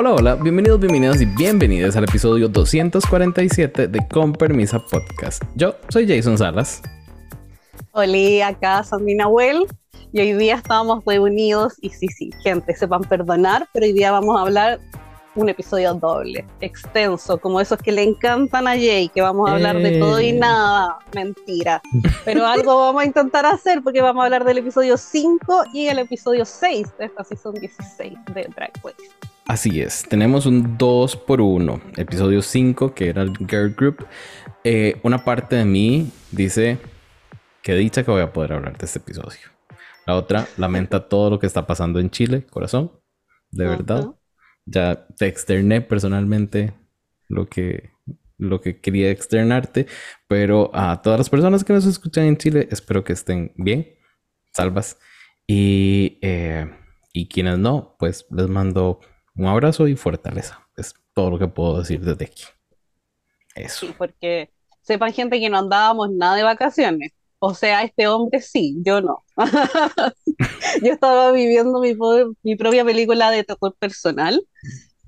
Hola, hola, bienvenidos, bienvenidos y bienvenidos al episodio 247 de Con Permisa Podcast. Yo soy Jason Salas. Hola, acá Sandina Well. Y hoy día estábamos reunidos y sí, sí, gente, sepan perdonar, pero hoy día vamos a hablar un episodio doble, extenso, como esos que le encantan a Jay, que vamos a hablar de todo y eh. nada, mentira. Pero algo vamos a intentar hacer porque vamos a hablar del episodio 5 y el episodio 6 de esta season 16 de Drag Quest. Así es, tenemos un 2 por 1 episodio 5 que era el Girl Group. Eh, una parte de mí dice que dicha que voy a poder hablar de este episodio. La otra lamenta todo lo que está pasando en Chile, corazón, de verdad ya te externé personalmente lo que, lo que quería externarte, pero a todas las personas que nos escuchan en Chile, espero que estén bien, salvas. Y, eh, y quienes no, pues les mando un abrazo y fortaleza. Es todo lo que puedo decir desde aquí. Eso. Sí, porque sepan gente que no andábamos nada de vacaciones. O sea, este hombre sí, yo no. yo estaba viviendo mi, mi, propia película de terror personal,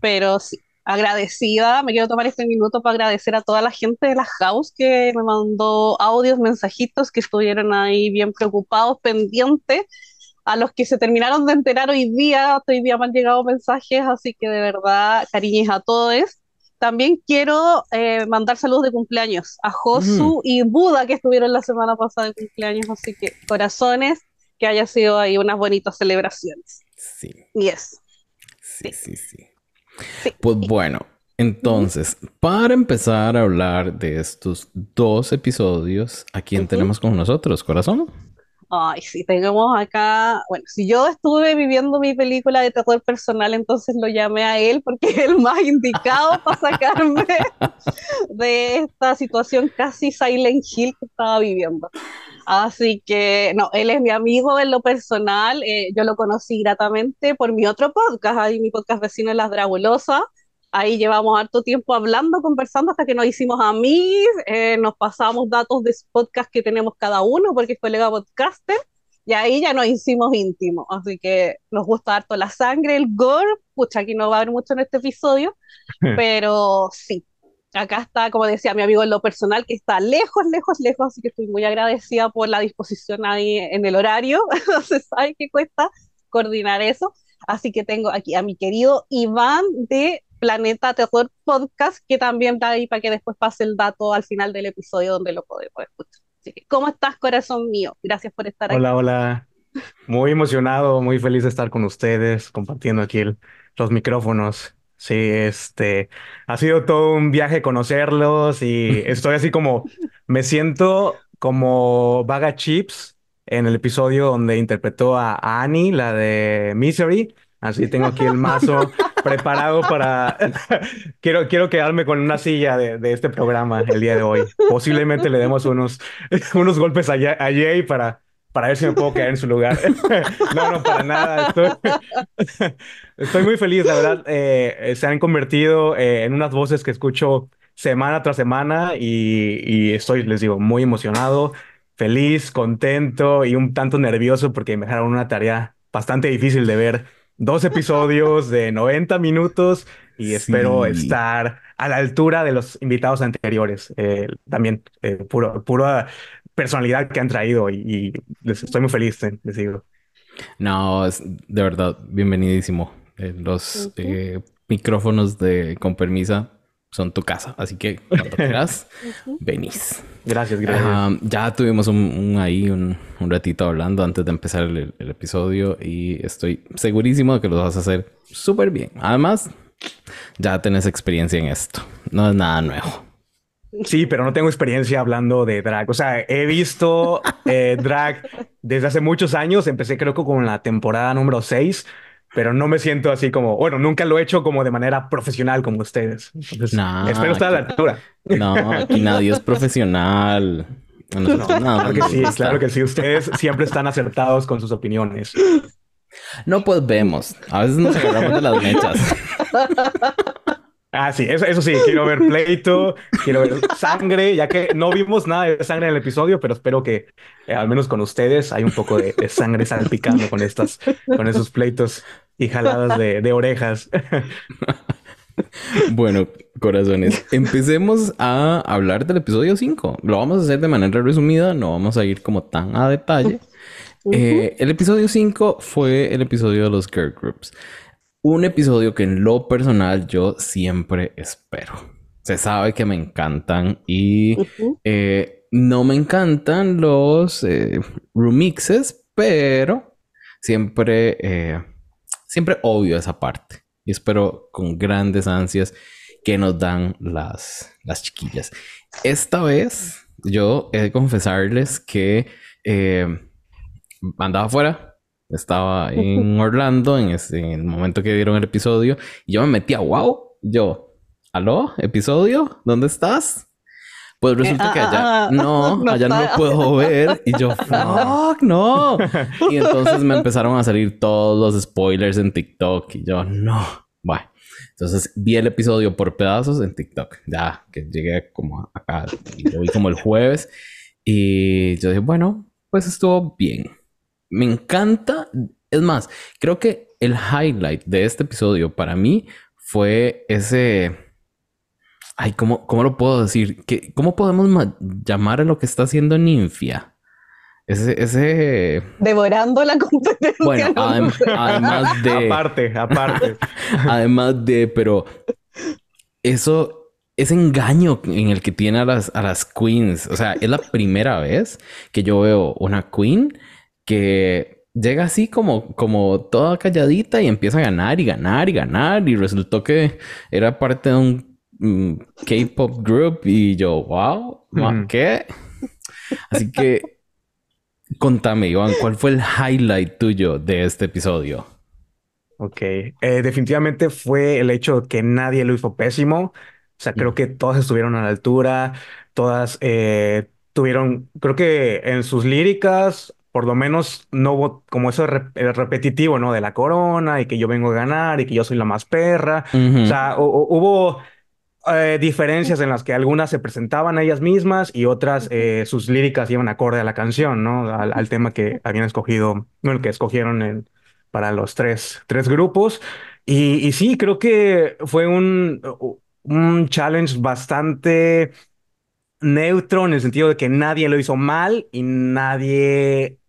pero sí, agradecida. Me quiero tomar este minuto para agradecer a toda la gente de la house que me mandó audios, mensajitos, que estuvieron ahí bien preocupados, pendientes. A los que se terminaron de enterar hoy día, hoy día me han llegado mensajes, así que de verdad, cariños a todos. También quiero eh, mandar saludos de cumpleaños a Josu y Buda que estuvieron la semana pasada de cumpleaños, así que corazones, que haya sido ahí unas bonitas celebraciones. Sí. Yes. Sí, sí, sí. Pues bueno, entonces, para empezar a hablar de estos dos episodios, ¿a quién tenemos con nosotros, corazón? Ay, sí, tenemos acá, bueno, si yo estuve viviendo mi película de terror personal, entonces lo llamé a él porque es el más indicado para sacarme de esta situación casi Silent Hill que estaba viviendo. Así que, no, él es mi amigo en lo personal, eh, yo lo conocí gratamente por mi otro podcast, ahí mi podcast vecino Las Dragulosas, Ahí llevamos harto tiempo hablando, conversando hasta que nos hicimos amigos, eh, nos pasamos datos de podcast que tenemos cada uno porque es colega podcaster y ahí ya nos hicimos íntimos. Así que nos gusta harto la sangre, el gore. Pucha, aquí no va a haber mucho en este episodio, pero sí. Acá está, como decía mi amigo en lo personal, que está lejos, lejos, lejos, así que estoy muy agradecida por la disposición ahí en el horario. se sabe qué cuesta coordinar eso. Así que tengo aquí a mi querido Iván de Planeta Terror Podcast, que también está ahí para que después pase el dato al final del episodio donde lo podemos escuchar. Así que, ¿cómo estás, corazón mío? Gracias por estar aquí. Hola, hola. Muy emocionado, muy feliz de estar con ustedes, compartiendo aquí los micrófonos. Sí, este, ha sido todo un viaje conocerlos y estoy así como, me siento como Vaga Chips en el episodio donde interpretó a Annie, la de Misery. Así tengo aquí el mazo preparado para... quiero, quiero quedarme con una silla de, de, este programa el día de hoy. Posiblemente le demos unos, unos golpes a, Jay para, para ver si me puedo quedar en su lugar. no, no, para nada. Estoy, estoy muy feliz, la verdad. Eh, se han convertido eh, en unas voces que escucho semana tras semana y, y estoy, les digo, muy emocionado, feliz, contento y un tanto nervioso porque me dejaron una tarea bastante difícil de ver dos episodios de 90 minutos y espero estar a la altura de los invitados anteriores. Eh, también eh, puro, pura personalidad que han traído y, les estoy muy feliz, eh, les digo. No, es de verdad bienvenidísimo. los micrófonos de con permisa son tu casa. Así que cuando quieras, venís. Gracias, gracias. ya tuvimos un, ahí un, ratito hablando antes de empezar el, episodio y estoy segurísimo de que lo vas a hacer súper bien. Además, ya tenés experiencia en esto. No es nada nuevo. Sí, pero no tengo experiencia hablando de drag. O sea, he visto eh, drag desde hace muchos años. Empecé creo que con la temporada número 6 pero no me siento así como, bueno, nunca lo he hecho como de manera profesional como ustedes. espero estar a la altura. No, aquí nadie es profesional. No, claro que sí, claro que sí. Ustedes siempre están acertados con sus opiniones. No, pues vemos. A veces nos agarramos de las mechas. Ah, sí, eso, eso sí, quiero ver pleito, quiero ver sangre, ya que no vimos nada de sangre en el episodio, pero espero que eh, al menos con ustedes hay un poco de, sangre salpicando con estas, con esos pleitos. y jaladas de, de orejas. Bueno, corazones, empecemos a hablar del episodio 5. Lo vamos a hacer de manera resumida, no vamos a ir como tan a detalle. Eh, el episodio 5 fue el episodio de los girl groups. Un episodio que en lo personal yo siempre espero. Se sabe que me encantan y eh, no me encantan los eh, remixes, pero siempre, siempre obvio esa parte y espero con grandes ansias que nos dan las, las chiquillas. Esta vez yo he de confesarles que eh, andaba afuera, estaba en Orlando en, en, el momento que dieron el episodio y yo me metí a wow, yo, ¿aló? ¿Episodio? ¿Dónde estás? Pues resulta eh, que allá, ah, ah, no, allá no lo puedo ver. Y yo, fuck, no. Y entonces me empezaron a salir todos los spoilers en TikTok. Y yo, no. Bueno, entonces vi el episodio por pedazos en TikTok. Ya que llegué como acá y lo vi como el jueves. Y yo dije, bueno, pues estuvo bien. Me encanta. Es más, creo que el highlight de este episodio para mí fue ese Ay, ¿cómo, ¿cómo lo puedo decir? ¿Qué, ¿Cómo podemos llamar a lo que está haciendo Ninfia? Ese, ese... Devorando la competencia. Bueno, además de... aparte, aparte. además de, pero eso, ese engaño en el que tiene a las, a las queens. O sea, es la primera vez que yo veo una queen que llega así como, como toda calladita y empieza a ganar y ganar y ganar. Y resultó que era parte de un Mm, K-pop group y yo, wow, ¿qué? Así que contame, Iván, ¿cuál fue el highlight tuyo de este episodio? Ok, eh, definitivamente fue el hecho de que nadie lo hizo pésimo. O sea, creo que todas estuvieron a la altura, todas eh, tuvieron, creo que en sus líricas, por lo menos no hubo como eso repetitivo, ¿no? De la corona y que yo vengo a ganar y que yo soy la más perra. O sea, hubo eh, diferencias en las que algunas se presentaban a ellas mismas y otras eh, sus líricas iban acorde a la canción, ¿no? Al, tema que habían escogido, no, el que escogieron para los tres, tres grupos. Y, y, sí, creo que fue un, un challenge bastante neutro en el sentido de que nadie lo hizo mal y nadie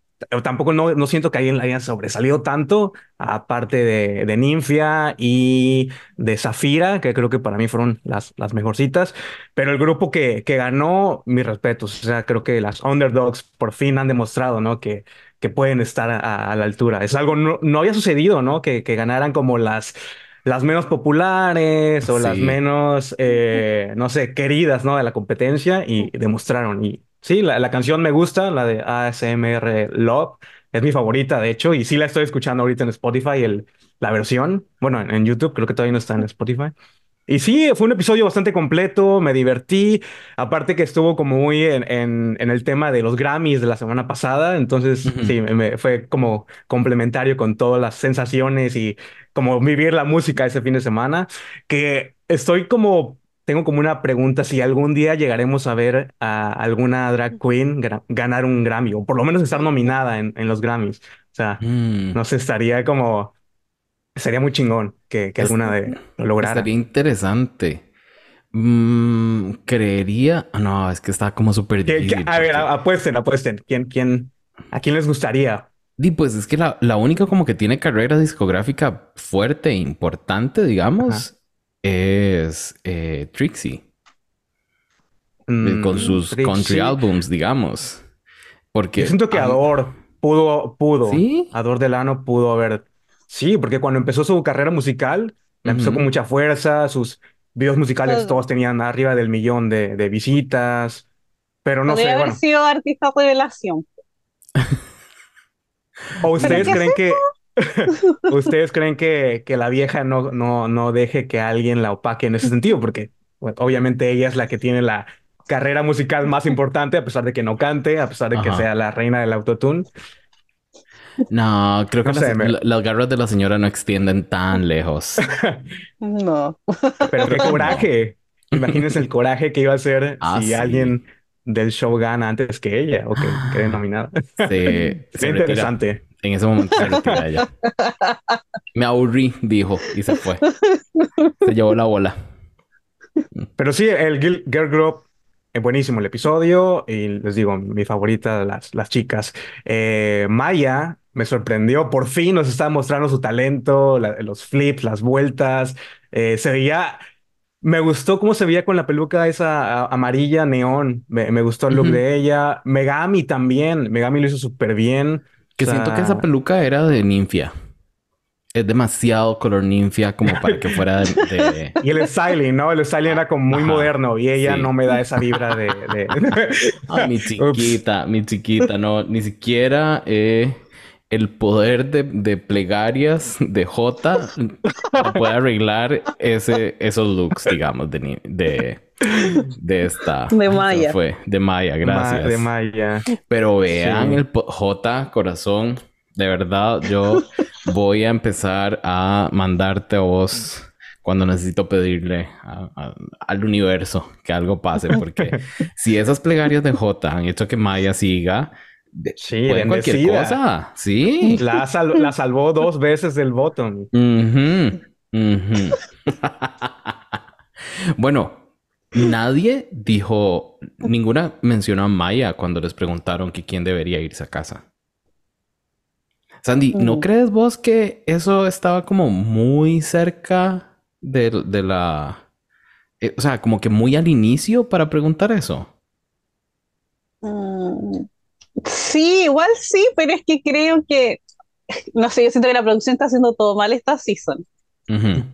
tampoco no, no siento que alguien haya sobresalido tanto, aparte de, de Ninfia y de Zafira, que creo que para mí fueron las, las mejorcitas. Pero el grupo que, que ganó, mis respetos. O sea, creo que las underdogs por fin han demostrado, ¿no? Que, que pueden estar a, la altura. Es algo no, no había sucedido, ¿no? Que, que ganaran como las las menos populares o las menos, eh, no sé, queridas, ¿no? De la competencia y demostraron. Y Sí, la, canción me gusta, la de ASMR Love. Es mi favorita, de hecho, y sí la estoy escuchando ahorita en Spotify, el, la versión. Bueno, en, YouTube, creo que todavía no está en Spotify. Y sí, fue un episodio bastante completo, me divertí. Aparte que estuvo como muy en, en, el tema de los Grammys de la semana pasada. Entonces, sí, me, fue como complementario con todas las sensaciones y como vivir la música ese fin de semana. Que estoy como tengo como una pregunta, si algún día llegaremos a ver a alguna drag queen ganar un Grammy, o por lo menos estar nominada en, los Grammys. O sea, mm. no sé, estaría como... Sería muy chingón que, alguna de lo lograra. Estaría interesante. Mm, creería... No, es que está como súper difícil. A ver, apuesten, apuesten. ¿Quién, quién, ¿A quién les gustaría? Y pues es que la, la única como que tiene carrera discográfica fuerte e importante, digamos, es eh, Trixie. Mm, con sus country albums, digamos. Porque. Yo siento que Ador pudo, pudo. ¿Sí? Ador Delano pudo haber. Sí, porque cuando empezó su carrera musical, empezó con mucha fuerza. Sus videos musicales todos tenían arriba del millón de, visitas. Pero no sé. haber sido artista revelación. ¿O ustedes creen que ¿Ustedes creen que, que la vieja no, no, no deje que alguien la opaque en ese sentido? Porque obviamente ella es la que tiene la carrera musical más importante, a pesar de que no cante, a pesar de que sea la reina del autotune. No, creo que las, garras de la señora no extienden tan lejos. no. Pero qué coraje. Imagínense el coraje que iba a ser ah, si alguien del show gana antes que ella o que quede nominada. Sí. interesante En ese momento se retira ella. Me aburrí, dijo, y se fue. Se llevó la bola. Pero sí, el Girl, Girl Group es buenísimo el episodio y les digo, mi favorita, las, las chicas. Eh, Maya me sorprendió, por fin nos estaba mostrando su talento, la- los flips, las vueltas. Eh, se veía, me gustó cómo se veía con la peluca esa a- amarilla neón. Me, me gustó el look Ujú. de ella. Megami también, Megami lo hizo súper bien. Que O sea, siento que esa peluca era de ninfia. Es demasiado color ninfia como para que fuera de... de- Y el styling, ¿no? El styling era como muy Ajá, moderno y ella sí. no me da esa vibra de... de- Ay, mi Ups. chiquita, mi chiquita, no, ni siquiera eh, el poder de, de plegarias de J puede arreglar ese, esos looks, digamos, de, de, de esta. De Maya. Fue, de Maya, gracias. Ma- de Maya. Pero vean Sí. el J, corazón. De verdad, yo voy a empezar a mandarte a vos cuando necesito pedirle a- a- al universo que algo pase. Porque si esas plegarias de J han hecho que Maya siga, de- Sí, cualquier cosa. Sí. La, sal- la salvó dos veces del ujú. bueno, nadie dijo, ninguna mencionó a Maya cuando les preguntaron que quién debería irse a casa. Sandy, ¿no Mm. crees vos que eso estaba como muy cerca de, de la... eh, o sea, como que muy al inicio para preguntar eso? Mm, Sí, igual sí, pero es que creo que, no sé, yo siento que la producción está haciendo todo mal esta season,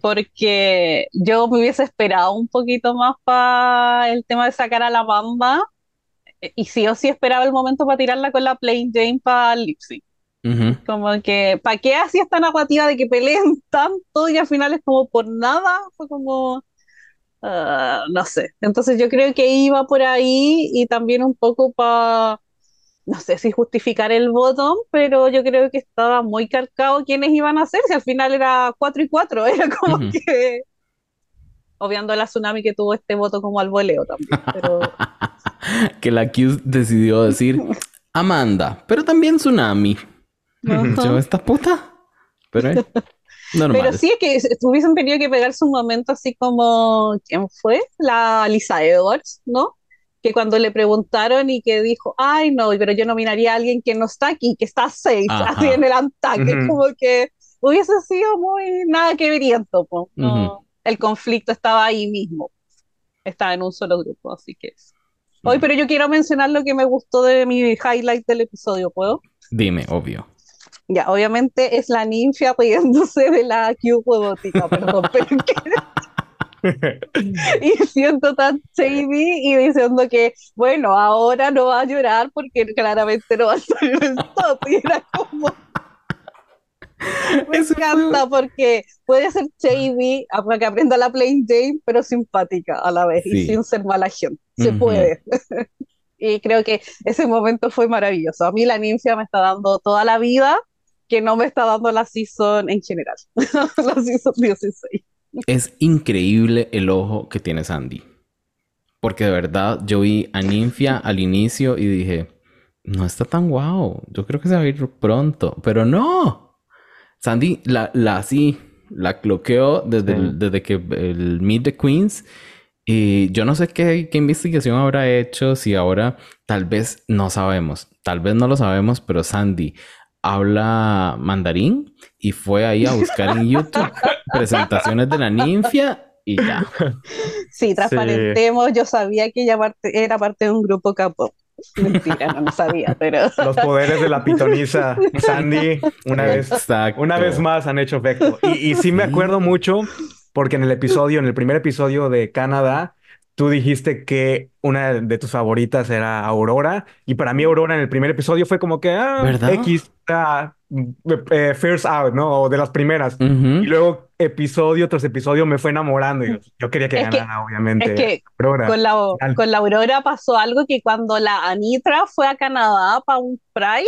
Porque yo me hubiese esperado un poquito más para el tema de sacar a la Mamba, eh, y sí o sí esperaba el momento para tirarla con la Plain Jane para Lipsy. ujú. Como que, ¿para qué hacía esta narrativa de que peleen tanto y al final es como por nada? Fue como, ah, no sé. Entonces yo creo que iba por ahí y también un poco para, no sé si justificar el botón, pero yo creo que estaba muy cargado quiénes iban a hacer, si al final era 4 y 4, era como que, obviando la tsunami que tuvo este voto como al voleo también, pero que la Q decidió decir Amanda, pero también Tsunami. Yo, esta puta. Pero eh, normal. Pero sí es que hubiesen tenido que pegarse un momento así como, ¿quién fue? La Lisa Edwards, ¿no? Que cuando le preguntaron y que dijo, ay no, pero yo nominaría a alguien que no está aquí, que está safe, Ajá. así en el ataque, Ujú. como que hubiese sido muy nada que veriento, po, no, el conflicto estaba ahí mismo, estaba en un solo grupo, así que es. Hoy, pero yo quiero mencionar lo que me gustó de mi highlight del episodio, ¿puedo? Dime, obvio. Ya, obviamente es la ninfia riéndose de la Q robótica, perdón, pero que y siento tan shady y diciendo que, bueno, ahora no va a llorar porque claramente no va a salir el top. Y era como. Me fue- encanta porque puede ser shady, para que aprenda la Plain Jane, pero simpática a la vez y Sí. sin ser mala gente. Se Ujú. puede. Y creo que ese momento fue maravilloso. A mí la ninfia me está dando toda la vida que no me está dando la season en general. la season 16. Es increíble el ojo que tiene Sandy. Porque de verdad yo vi a Ninfia al inicio y dije, no está tan guau. Yo creo que se va a ir pronto. Pero no. Sandy la, la así, la cloqueó desde, Sí. el- desde que el Meet the Queens. Y yo no sé qué, qué investigación habrá hecho, si ahora tal vez no sabemos, tal vez no lo sabemos, pero Sandy habla mandarín y fue ahí a buscar en YouTube presentaciones de la ninfia y ya. Sí, transparentemos, yo sabía que ella parte- era parte de un grupo K-pop. Mentira, no lo sabía, pero Los poderes de la pitonisa Sandy, una vez, Exacto. una vez más han hecho efecto. Y, y sí me acuerdo mucho porque en el episodio, en el primer episodio de Canadá, tú dijiste que una de tus favoritas era Aurora. Y para mí Aurora en el primer episodio fue como que, ah, ¿Verdad? X, ah, eh, First Out, ¿no? O de las primeras. Ujú. Y luego episodio tras episodio me fue enamorando. Y yo, yo quería que Es que- ganara, obviamente, es que Aurora. con la, con la Aurora pasó algo que cuando la Anitra fue a Canadá para un Pride,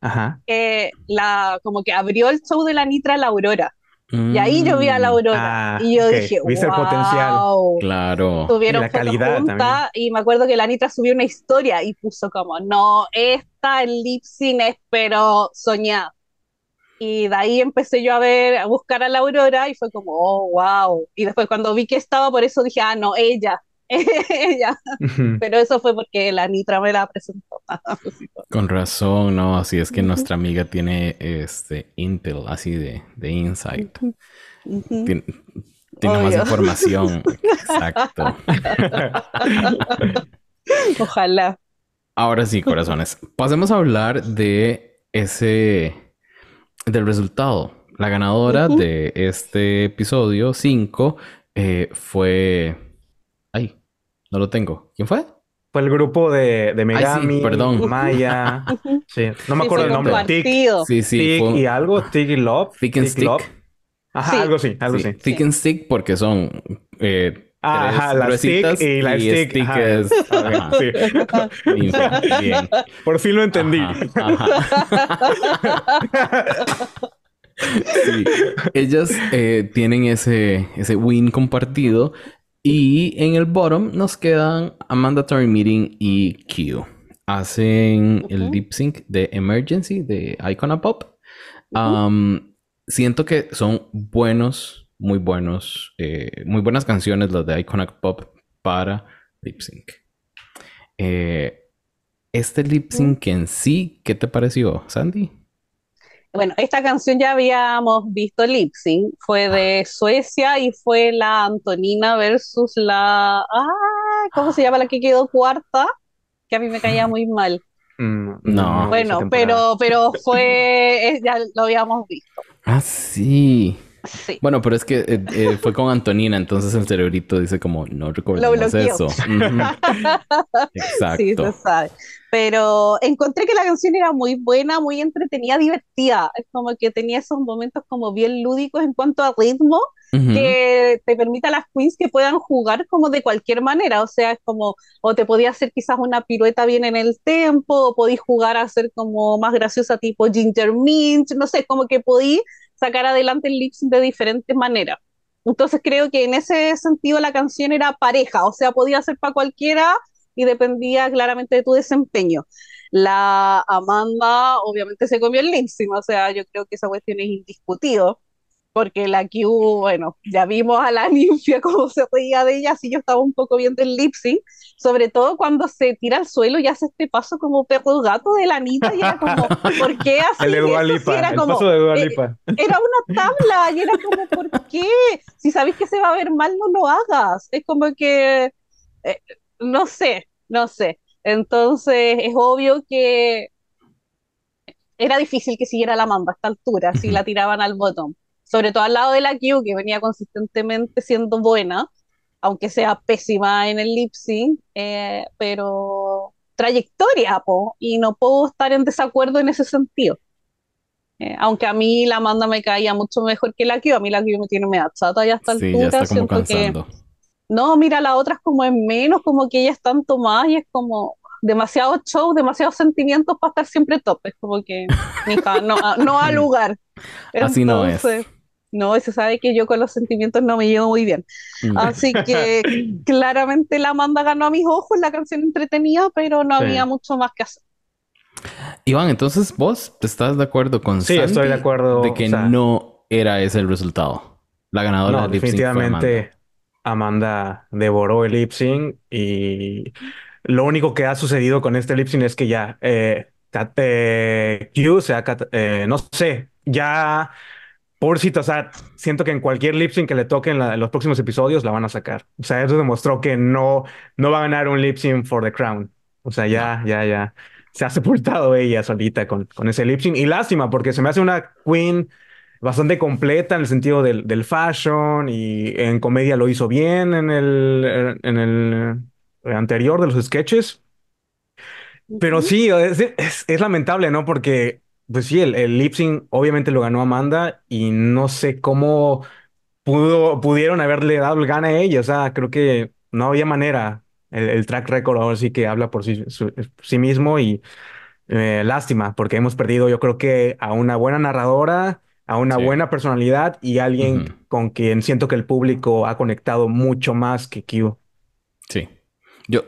Ajá. eh, la, como que abrió el show de la Anitra la Aurora. Y ahí yo vi a la Mm, Aurora Ah, y yo ok. dije, Viste el potencial. wow. Claro. Tuvieron Y la calidad juntas y me acuerdo que la Anitra subió una historia y puso como, no, esta esta el lip sync es pero soñada. Y de ahí empecé yo a ver, a buscar a la Aurora y fue como, oh, wow. Y después cuando vi que estaba, por eso dije, ah, no, ella, ella. Pero eso fue porque la Nitra me la presentó. Con razón, no, así es que nuestra amiga tiene este Intel, así de, de insight. Tiene, más información. Exacto. Ojalá. Ahora sí, corazones. Pasemos a hablar de ese. del resultado. La ganadora de este episodio 5 eh, fue. No lo tengo. ¿Quién fue? Fue el grupo de, de Megami, perdón. Maya. sí, no me acuerdo el nombre. Tic, sí, sí. y algo, Tig y Love. Thick and Stick. Ajá, algo así, algo así. Thick and Stick porque son eh, Ajá, la stick y la stick. es... Bien, Por fin lo entendí. sí. Ellas eh, tienen ese, ese win compartido. Y en el bottom nos quedan a Mandatory Meeting y Q. Hacen el lip sync de Emergency de Icona Pop. siento que son buenos muy buenos, eh, muy buenas canciones las de Iconic Pop para lip sync. Eh, este lip sync en sí, ¿qué te pareció, Sandy? Bueno, esta canción ya habíamos visto lip sync, fue de Suecia y fue la Antonina versus la, ah, ¿cómo se llama la que quedó cuarta? Que a mí me caía muy mal. Mm, no. Bueno, pero, pero fue, ya lo habíamos visto. Ah, sí. Bueno, pero es que eh, eh, fue con Antonina, entonces el cerebrito dice como, no recordemos eso. Exacto. Sí, se sabe. Pero encontré que la canción era muy buena, muy entretenida, divertida. Es como que tenía esos momentos como bien lúdicos en cuanto a ritmo, que te permite a las queens que puedan jugar como de cualquier manera. O sea, es como, o te podía hacer quizás una pirueta bien en el tempo, o podías jugar a ser como más graciosa tipo Ginger Mint, no sé, como que podías sacar adelante el lip de diferentes maneras. Entonces creo que en ese sentido la canción era pareja, o sea, podía ser para cualquiera y dependía claramente de tu desempeño. La Amanda obviamente se comió el lip o sea, yo creo que esa cuestión es indiscutido porque la Q, bueno, ya vimos a la ninfia como se reía de ella, así yo estaba un poco viendo el lip sync, sobre todo cuando se tira al suelo y hace este paso como perro gato de la Anita y era como, ¿por qué así? El, era como, paso de. Eh, era una tabla y era como, ¿por qué? Si sabes que se va a ver mal, no lo hagas. Es como que, eh, no sé, no sé. Entonces es obvio que era difícil que siguiera la mamba a esta altura si la tiraban al botón sobre todo al lado de la Q, que venía consistentemente siendo buena, aunque sea pésima en el lip sync, eh, pero trayectoria, po, y no puedo estar en desacuerdo en ese sentido. Eh, aunque a mí la Amanda me caía mucho mejor que la Q, a mí la Q me tiene media chata ya hasta sí, altura. Ya está como cansando. No, mira, la otra es como en menos, como que ella es tanto más y es como demasiado show, demasiados sentimientos para estar siempre top. Es como que, no, no ha lugar. Así no es. No, se sabe que yo con los sentimientos no me llevo muy bien. Mm. Así que claramente la Amanda ganó a mis ojos, la canción entretenida, pero no había mucho más que hacer. Iván, entonces vos estás de acuerdo con Sí, estoy de acuerdo. De que no era ese el resultado. La ganadora no, definitivamente Amanda. devoró el lip sync y lo único que ha sucedido con este lip sync es que ya eh, eh Q se ha, eh, no sé, ya Pobrecito, o sea, siento que en cualquier lip sync que le toque en, los próximos episodios la van a sacar. O sea, eso demostró que no, no va a ganar un lip sync for the crown. O sea, ya, ya, ya. Se ha sepultado ella solita con, con ese lip sync. Y lástima, porque se me hace una queen bastante completa en el sentido del, del fashion y en comedia lo hizo bien en el, en el anterior de los sketches. Pero sí, es, es, es lamentable, ¿no? Porque pues sí, el, el lip sync obviamente lo ganó Amanda y no sé cómo pudo, pudieron haberle dado el gana a ella. O sea, creo que no había manera. El, track record ahora sí que habla por sí, sí mismo y eh, lástima, porque hemos perdido yo creo que a una buena narradora, a una buena personalidad y alguien con quien siento que el público ha conectado mucho más que Q. Sí. Yo,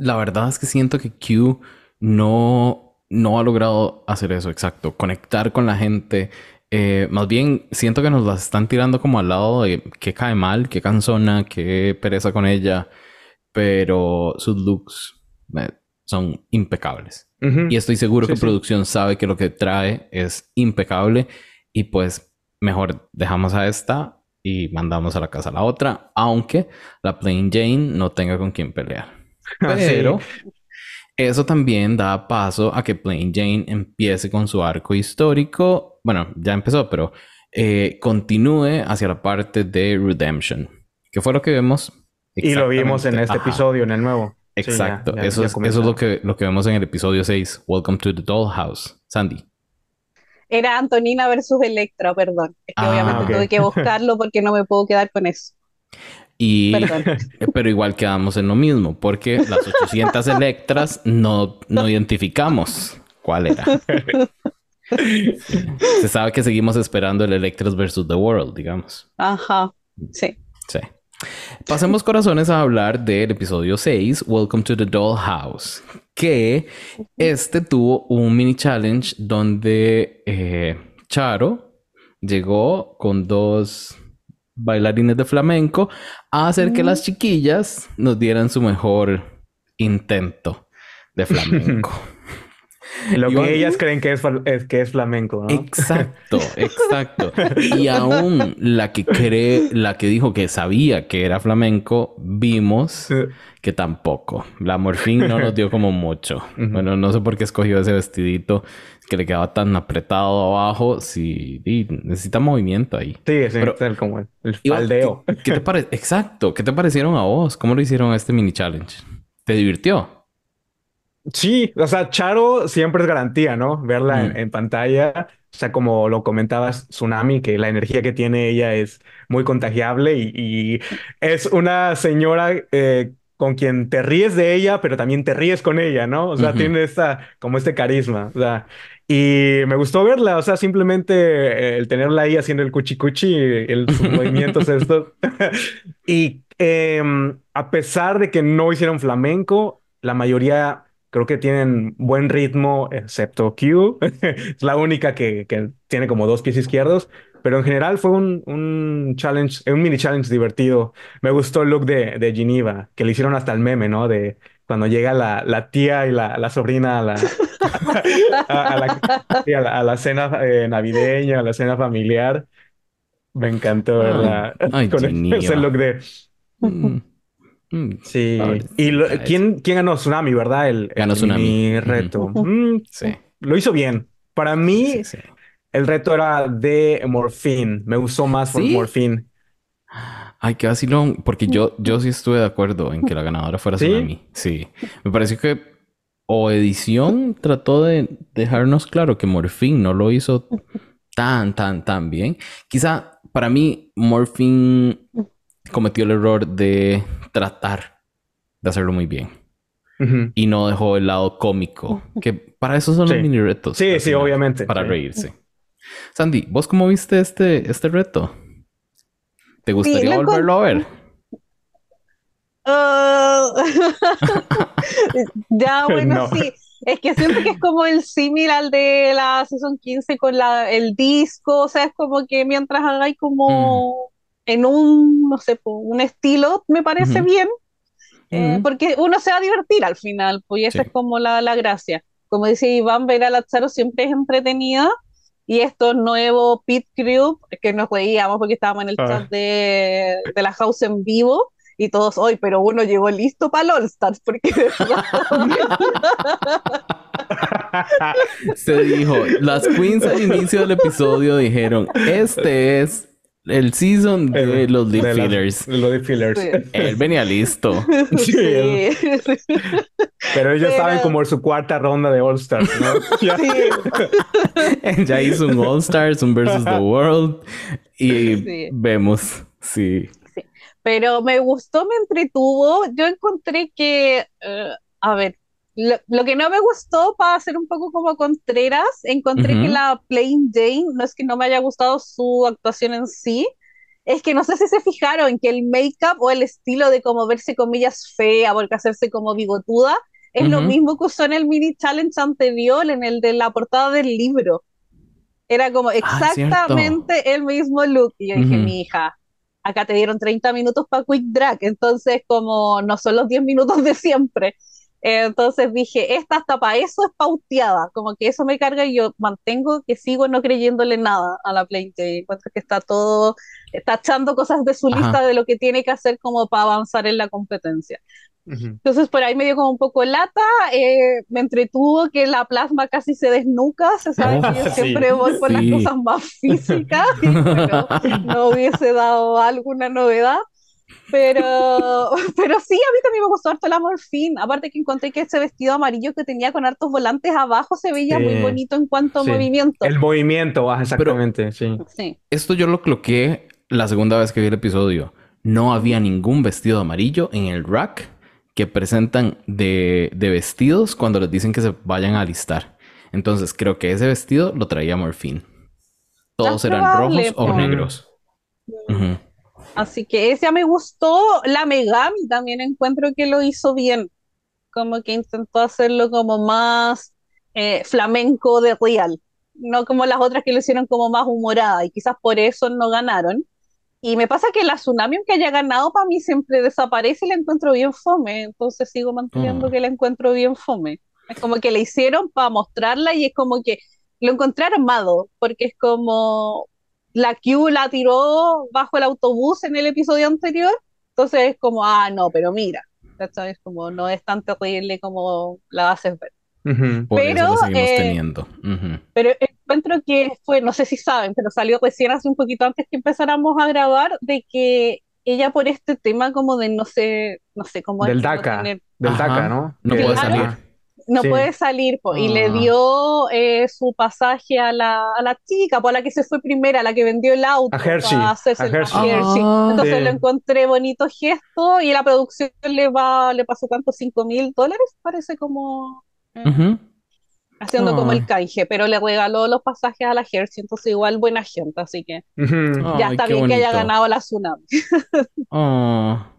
la verdad es que siento que Q no no ha logrado hacer eso, exacto, conectar con la gente. Eh, más bien, siento que nos las están tirando como al lado de qué cae mal, qué cansona, qué pereza con ella, pero sus looks eh, son impecables. Y estoy seguro que producción sabe que lo que trae es impecable y pues mejor dejamos a esta y mandamos a la casa a la otra, aunque la Plain Jane no tenga con quién pelear. Pero eso también da paso a que Plain Jane empiece con su arco histórico. Bueno, ya empezó, pero eh, continúe hacia la parte de Redemption, que fue lo que vemos. Y lo vimos en este episodio, en el nuevo. Exacto, eso, es, eso es lo que, lo que vemos en el episodio 6, Welcome to the Dollhouse. Sandy. Era Antonina versus Electra, perdón. Es que ah, obviamente tuve que buscarlo porque no me puedo quedar con eso. Y, pero igual quedamos en lo mismo, porque las 800 Electras no, no identificamos cuál era. Se sabe que seguimos esperando el Electras versus The World, digamos. Ajá, sí. Sí. Pasemos corazones a hablar del episodio 6, Welcome to the Dollhouse, que este tuvo un mini challenge donde eh, Charo llegó con dos bailarines de flamenco a hacer que las chiquillas nos dieran su mejor intento de flamenco. Lo que ellas creen que es, que es flamenco, ¿no? Exacto, exacto. Y aún la que cree, la que dijo que sabía que era flamenco, vimos que tampoco. La morfín no nos dio como mucho. Bueno, no sé por qué escogió ese vestidito que le quedaba tan apretado abajo. Sí, necesita movimiento ahí. Sí, es como el, faldeo. ¿qué, te parece? Exacto. ¿Qué te parecieron a vos? ¿Cómo lo hicieron a este mini challenge? ¿Te divirtió? Sí, o sea, Charo siempre es garantía, ¿no? Verla en, mm. pantalla. O sea, como lo comentabas, Tsunami, que la energía que tiene ella es muy contagiable y, es una señora eh, con quien te ríes de ella, pero también te ríes con ella, ¿no? O sea, tiene esta, como este carisma. O sea, y me gustó verla, o sea, simplemente eh, el tenerla ahí haciendo el cuchi cuchi, el, sus movimientos estos. y em, a pesar de que no hicieron flamenco, la mayoría Creo que tienen buen ritmo, excepto Q. es la única que, que, tiene como dos pies izquierdos. Pero en general fue un, un challenge, un mini challenge divertido. Me gustó el look de, de Geneva, que le hicieron hasta el meme, ¿no? De cuando llega la, la tía y la, la sobrina a la, a, la, a, la, cena eh, navideña, a la cena familiar. Me encantó, ¿verdad? Con ese look de... Mm. Sí. ¿Y ¿quién, quién ganó? Tsunami, ¿verdad? El, ganó Tsunami. reto. Mm, sí. Lo hizo bien. Para mí, el reto era de Morphine. Me gustó más por Morphine. Ay, qué vacilón. Porque yo, yo sí estuve de acuerdo en que la ganadora fuera Tsunami. Sí. Me pareció que o edición trató de dejarnos claro que Morphine no lo hizo tan, tan, tan bien. Quizá para mí Morphine cometió el error de tratar de hacerlo muy bien. Y no dejó el lado cómico, que para eso son los mini retos. Sí, sí, obviamente. Para reírse. Sandy, ¿vos cómo viste este, este reto? ¿Te gustaría volverlo a ver? Ah, ya, bueno, sí. Es que siento que es como el símil al de la Season 15 con la, el disco. O sea, es como que mientras hagáis como mm en un, no sé, un estilo, me parece bien, eh, porque uno se va a divertir al final, pues esa es como la, la, gracia. Como dice Iván, ver a Lazaro siempre es entretenida, y estos nuevos Pit Crew, que nos veíamos porque estábamos en el ah. chat de, de la house en vivo, y todos hoy, pero uno llegó listo para el All Stars, porque se dijo, las queens al inicio del episodio dijeron, este es el season de los lip fillers. los lip fillers. Él venía listo. Sí. Pero ellos saben como su cuarta ronda de All Stars, ¿no? ya. ya hizo un All Stars, un versus the World. Y vemos, sí. Pero me gustó, me entretuvo. Yo encontré que, eh, a ver, lo, que no me gustó, para ser un poco como Contreras, encontré que la Plain Jane, no es que no me haya gustado su actuación en sí, es que no sé si se fijaron que el make-up o el estilo de como verse comillas fea, porque hacerse como bigotuda, es lo Ujú. mismo que usó en el mini challenge anterior, en el de la portada del libro. Era como Ah, exactamente el mismo look. Y yo dije, Ujú. mi hija, acá te dieron 30 minutos para Quick Drag, entonces como no son los 10 minutos de siempre. Entonces dije, esta hasta para eso es pauteada, como que eso me carga y yo mantengo que sigo no creyéndole nada a la Plain Jane. Encuentro que está todo, está echando cosas de su Ajá. lista de lo que tiene que hacer como para avanzar en la competencia. Ujú. Entonces por ahí me dio como un poco lata, eh, me entretuvo que la plasma casi se desnuca, se sabe Oh, que yo sí. siempre voy por Sí. las cosas más físicas y bueno, no hubiese dado alguna novedad. Pero, pero sí, a mí también me gustó harto la morfín. Aparte que encontré que ese vestido amarillo que tenía con hartos volantes abajo se veía muy bonito en cuanto a Sí. movimiento. El movimiento, ah, exactamente, sí. Sí. Esto yo lo cloqué la segunda vez que vi el episodio. No había ningún vestido amarillo en el rack que presentan de, de vestidos cuando les dicen que se vayan a alistar. Entonces creo que ese vestido lo traía Morphine. Todos eran probable, rojos o po. negros. Ujú. Así que ese ya me gustó. La Megami también encuentro que lo hizo bien. Como que intentó hacerlo como más eh, flamenco de real. No como las otras que lo hicieron como más humorada. Y quizás por eso no ganaron. Y me pasa que la Tsunami, aunque haya ganado, para mí siempre desaparece y la encuentro bien fome. Entonces sigo manteniendo Mm. que la encuentro bien fome. Es como que la hicieron para mostrarla y es como que lo encontré armado, porque es como la Q la tiró bajo el autobús en el episodio anterior, entonces es como, ah, no, pero mira, ¿cachai? Es como, no es tan terrible como la haces ver. Ujú. Por Pero, eh, teniendo. Ujú. Pero encuentro que fue, no sé si saben, pero salió recién hace un poquito antes que empezáramos a grabar, de que ella por este tema como de no sé, no sé cómo Del es, DACA, tener- del Ajá. DACA, ¿no? No puede Claro. salir. No Sí. puede salir, po, y le Ah. dio eh, su pasaje a la, a la chica, por la que se fue primera, la que vendió el auto, A Hershey, para hacerse a el- Hershey. Hershey. Ah. Entonces Sí. lo encontré bonito gesto y la producción le va, le pasó cuánto, cinco mil dólares, parece como eh, Ujú. haciendo como Ah. el canje, pero le regaló los pasajes a la Hershey, entonces igual buena gente, así que ya está bien que haya ganado la Tsunami. Ah.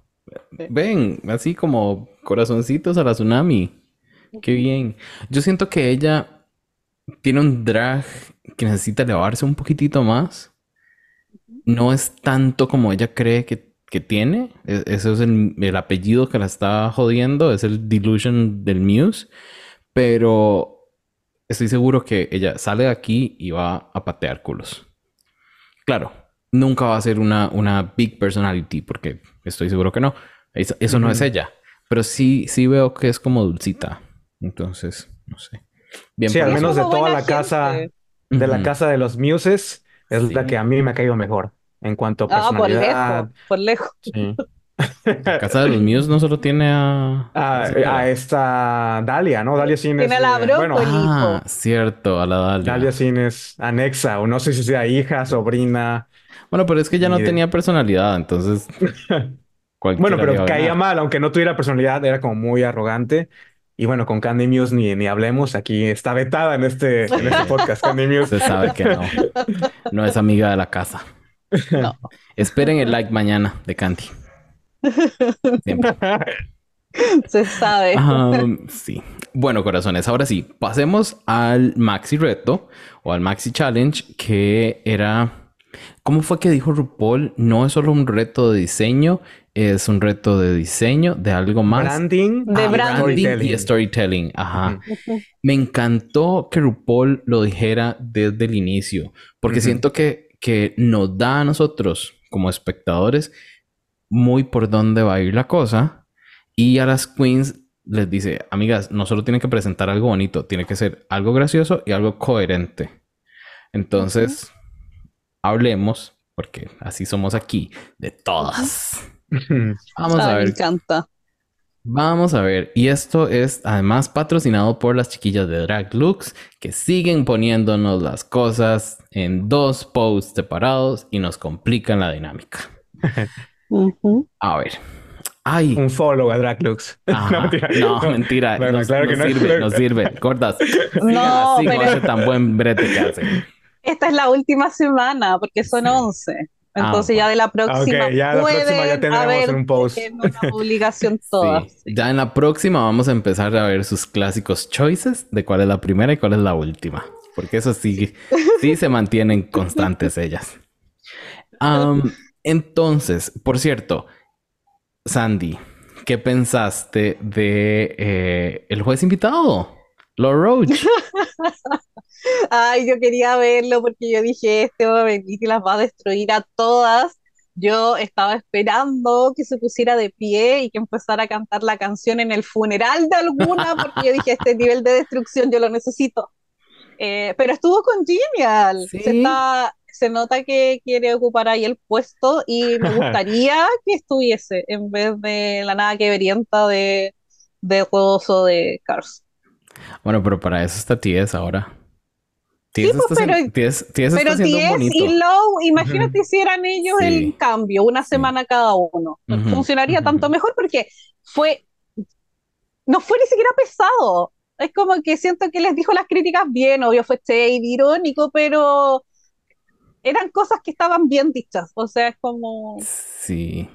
Sí. Ven, así como corazoncitos a la tsunami. Qué bien. Yo siento que ella tiene un drag que necesita elevarse un poquitito más. No es tanto como ella cree que, que tiene. E- Ese es el, el apellido que la está jodiendo. Es el delusion del Muse. Pero estoy seguro que ella sale de aquí y va a patear culos. Claro, nunca va a ser una, una big personality porque estoy seguro que no. Eso, eso no es ella. Pero sí, sí veo que es como dulcita. Entonces, no sé. Bien Sí, al menos de toda la casa, de la casa de los Muses, es Sí. la que a mí me ha caído mejor en cuanto a Ah, por personalidad. lejos, por lejos. Sí. La casa de los míos no solo tiene a... A, a esta Dalia, ¿no? Dalia Sin Tiene es, la brócoli. bueno, Ah, cierto, a la Dalia. Dalia Sin es anexa, o no sé si sea hija, sobrina. Bueno, pero es que ya no de- tenía personalidad, entonces... Bueno, pero a caía mal, aunque no tuviera personalidad, era como muy arrogante. Y bueno, con Candy Muse ni, ni hablemos, aquí está vetada en este, en este podcast, Candy Muse. Se sabe que no. No es amiga de la casa. No. Esperen el like mañana de Candy. Siempre. Se sabe. Sí. Bueno, corazones, ahora sí, pasemos al Maxi Reto o al Maxi Challenge, que era. ¿Cómo fue que dijo RuPaul? No es solo un reto de diseño, es un reto de diseño de algo más. Branding De y branding. y storytelling. Ajá. Me encantó que RuPaul lo dijera desde el inicio, porque siento que, que nos da a nosotros, como espectadores, muy por dónde va a ir la cosa. Y a las queens les dice, amigas, no solo tienen que presentar algo bonito, tiene que ser algo gracioso y algo coherente. Entonces, hablemos, porque así somos aquí, de todas. Vamos Ah, a me ver encanta. Vamos a ver, y esto es además patrocinado por las chiquillas de Drag Looks que siguen poniéndonos las cosas en dos posts separados y nos complican la dinámica. A ver. Ay. Un follow a Draglux. Ajá. No, mentira. No, mentira. No, no, no, claro no que no. sirve, no sirve. Cortas. No, con pero ese tan buen brete que hacen. esta es la última semana porque son 11. Ah, Entonces ya de la próxima Ok, ya la próxima ya tendremos haber un post. una publicación Sí. todas. Ya en la próxima vamos a empezar a ver sus clásicos choices de cuál es la primera y cuál es la última. Porque eso sí, sí se mantienen constantes ellas. Entonces, por cierto, Sandy, ¿qué pensaste de eh, el juez invitado? Lord Roach. Ay, yo quería verlo porque yo dije, este va a venir y las va a destruir a todas. Yo estaba esperando que se pusiera de pie y que empezara a cantar la canción en el funeral de alguna, porque yo dije, este nivel de destrucción yo lo necesito. Eh, pero estuvo congenial. Sí. Se está, se nota que quiere ocupar ahí el puesto y me gustaría que estuviese en vez de la nada que verienta de, de Ross o de Cars. Bueno, pero para eso está Ties ahora. Pues, está, pero- Pero está haciendo Ties bonito. y Low, imagínate si eran ellos Sí. el cambio, una Sí. semana cada uno. Funcionaría tanto mejor porque fue, no fue ni siquiera pesado. Es como que siento que les dijo las críticas bien, obvio fue shade, irónico, pero eran cosas que estaban bien dichas. O sea, es como, Sí.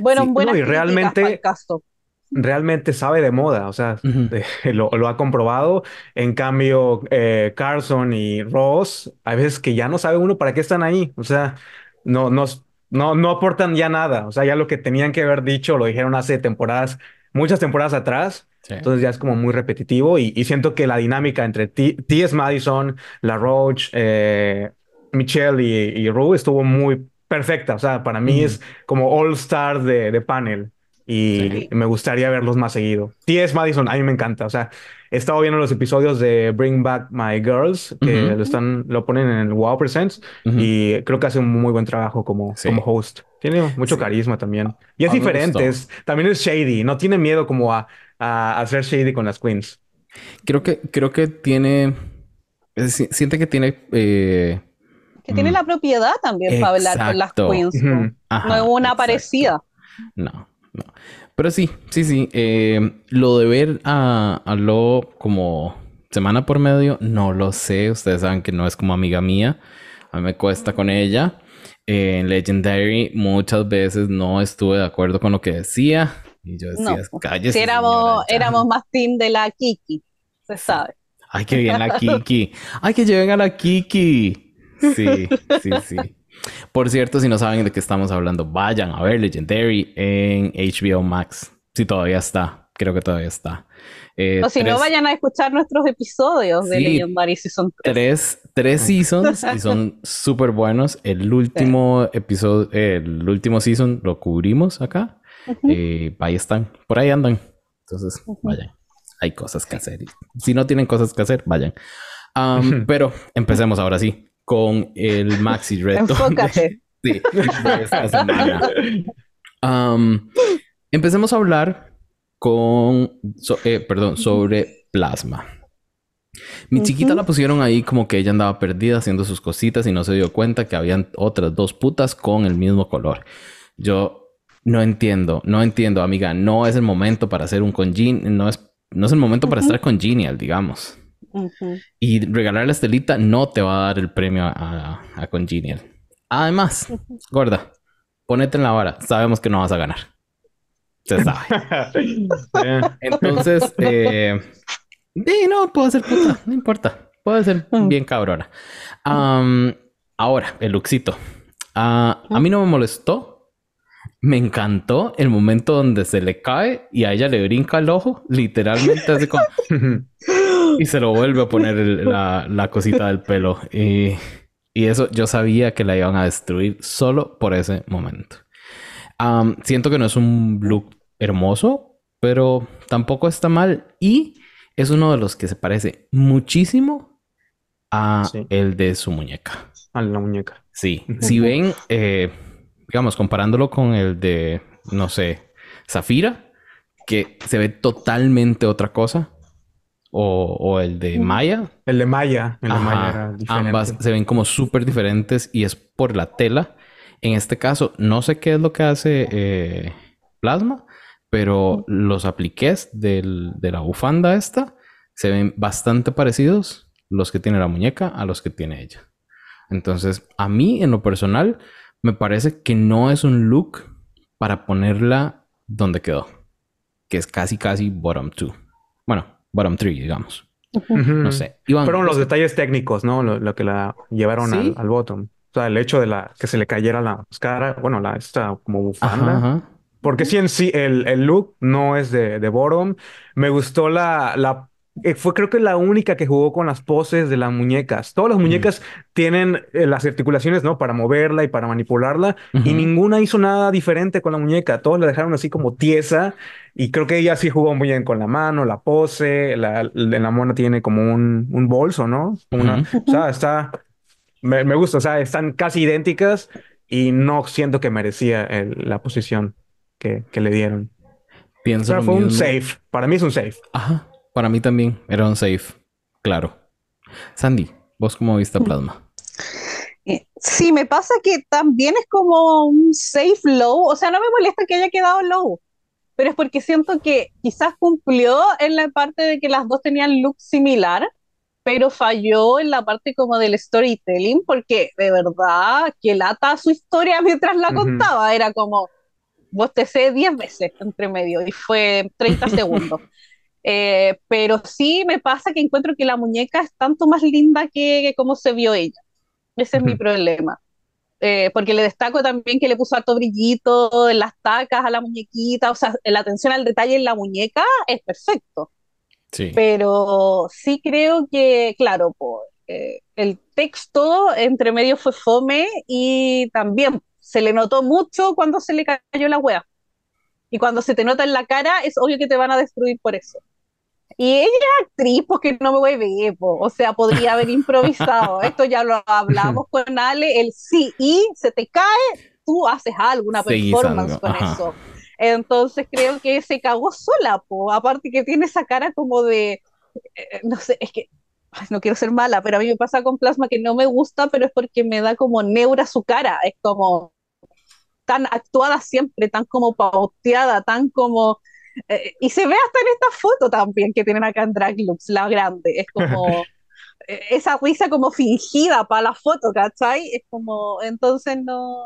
bueno, Sí, buenas no, y realmente- para el caso. Realmente sabe de moda, o sea, lo, lo ha comprobado. En cambio, eh, Carson y Ross, hay veces que ya no sabe uno para qué están ahí, o sea, no, no, no, no aportan ya nada, o sea, ya lo que tenían que haber dicho lo dijeron hace temporadas, muchas temporadas atrás. Sí. Entonces ya es como muy repetitivo y, y siento que la dinámica entre T.S. Madison, La Roche, eh, Michelle y, y Rue estuvo muy perfecta. O sea, para mí es como All Stars de, de panel y Sí. me gustaría verlos más seguido. T.S. Madison, a mí me encanta. O sea, he estado viendo los episodios de Bring Back My Girls que lo, están, lo ponen en el Wow Presents y creo que hace un muy buen trabajo como, Sí. como host. Tiene mucho Sí. carisma también. Y es A diferente, es, también es shady, no tiene miedo como a, a hacer shady con las queens. Creo que, creo que tiene. eh, si- Siente que tiene. eh, Que tiene Mm. la propiedad también para hablar con las queens. ¿no? ajá, No es una exacto. parecida. No, no. Pero sí, sí, sí. eh, lo de ver a, a Lo como semana por medio, no lo sé. Ustedes saben que no es como amiga mía. A mí me cuesta con ella. Eh, en Legendary muchas veces no estuve de acuerdo con lo que decía. Y yo decía, No, cállese, Si éramos, señora, ya". éramos más team de la Kiki, se sabe. Ay, que bien la Kiki. Ay, que lleven a la Kiki. Sí, sí, sí. Por cierto, si no saben de qué estamos hablando, vayan a ver Legendary en HBO Max. Si todavía está. Creo que todavía está. Eh, O si no, tres- vayan a escuchar nuestros episodios de Sí. Legendary Season 3. Tres, tres seasons y son súper buenos. El último episodio, el último season lo cubrimos acá. Eh, ahí están, por ahí andan. Entonces, vayan. Hay cosas que hacer. Si no tienen cosas que hacer, vayan. Am, pero empecemos ahora sí con el maxi reto. Enfócate. Sí, de esta semana. Empecemos a hablar con, so- eh, perdón, sobre plasma. Mi chiquita la pusieron ahí como que ella andaba perdida haciendo sus cositas y no se dio cuenta que habían otras dos putas con el mismo color. Yo no entiendo, no entiendo, amiga. No es el momento para hacer un congenial, no es, no es el momento para estar congenial, digamos. Y regalar la estelita no te va a dar el premio a, a, Congenial. Además, gorda, ponete en la vara. Sabemos que no vas a ganar. Se sabe. Eh, Entonces, eh, sí, no, puedo ser puta, no importa. Puede ser bien cabrona. Ahora, el luxito. Ah, a mí no me molestó. Me encantó el momento donde se le cae y a ella le brinca el ojo, literalmente así como... Y se lo vuelve a poner el- la, la cosita del pelo. Y, y eso yo sabía que la iban a destruir solo por ese momento. Siento que no es un look hermoso, pero tampoco está mal. Y es uno de los que se parece muchísimo a Sí. el de su muñeca. A la muñeca. Sí, si ven, eh, digamos, comparándolo con el de, no sé, Zafira, que se ve totalmente otra cosa, o, o el de. Maya, El de Maya. El de Maya era diferente. ambas se ven como súper diferentes y es por la tela. En este caso, no sé qué es lo que hace eh, Plasma, pero los apliques del- de la bufanda esta se ven bastante parecidos los que tiene la muñeca a los que tiene ella. Entonces, a mí en lo personal me parece que no es un look para ponerla donde quedó, que es casi, casi bottom two. Bottom three, digamos. No sé. Fueron los detalles técnicos, ¿no? Lo, que la llevaron al, bottom. O sea, el hecho de la que se le cayera la máscara, bueno, la esta como bufanda. Porque sí en sí el, el, look no es de, de bottom. Me gustó la, la eh, fue creo que la única que jugó con las poses de las muñecas. Todas las muñecas tienen eh, las articulaciones, ¿no? Para moverla y para manipularla. Y ninguna hizo nada diferente con la muñeca. Todos la dejaron así como tiesa. Y creo que ella sí jugó muy bien con la mano, la pose. La, la mona tiene como un, un bolso, ¿no? Una, O sea, está... Me, me, gusta. O sea, están casi idénticas. Y no siento que merecía la posición que, que le dieron. Pienso. O fue un safe. Para mí es un safe. Ajá. Para mí también era un safe, claro. Sandy, ¿vos cómo viste Plasma? Eh, sí, me pasa que también es como un safe low, o sea, no me molesta que haya quedado low, pero es porque siento que quizás cumplió en la parte de que las dos tenían look similar, pero falló en la parte como del storytelling, porque de verdad que lata su historia mientras la contaba, era como, vos te sé 10 veces entre medio y fue 30 segundos. Eh, pero sí me pasa que encuentro que la muñeca es tanto más linda que, como se vio ella. Ese es mi problema. Eh, porque le destaco también que le puso harto brillito en las tacas a la muñequita, o sea, la atención al detalle en la muñeca es perfecto. Sí. Pero sí creo que, claro, eh, el texto entre medio fue fome y también se le notó mucho cuando se le cayó la wea. Y cuando se te nota en la cara, es obvio que te van a destruir por eso. Y ella es actriz porque no me voy a ver, o sea, podría haber improvisado. Esto ya lo hablamos con Ale, el sí y se te cae, tú haces algo, una performance con eso. Entonces creo que se cagó sola, po. aparte que tiene esa cara como de, eh, no sé, es que no quiero ser mala, pero a mí me pasa con Plasma que no me gusta, pero es porque me da como neura su cara, es como tan actuada siempre, tan como pauteada, tan como eh, y se ve hasta en esta foto también que tienen acá en Draglux, la grande. Es como eh, esa risa como fingida para la foto, ¿cachai? Es como, entonces no,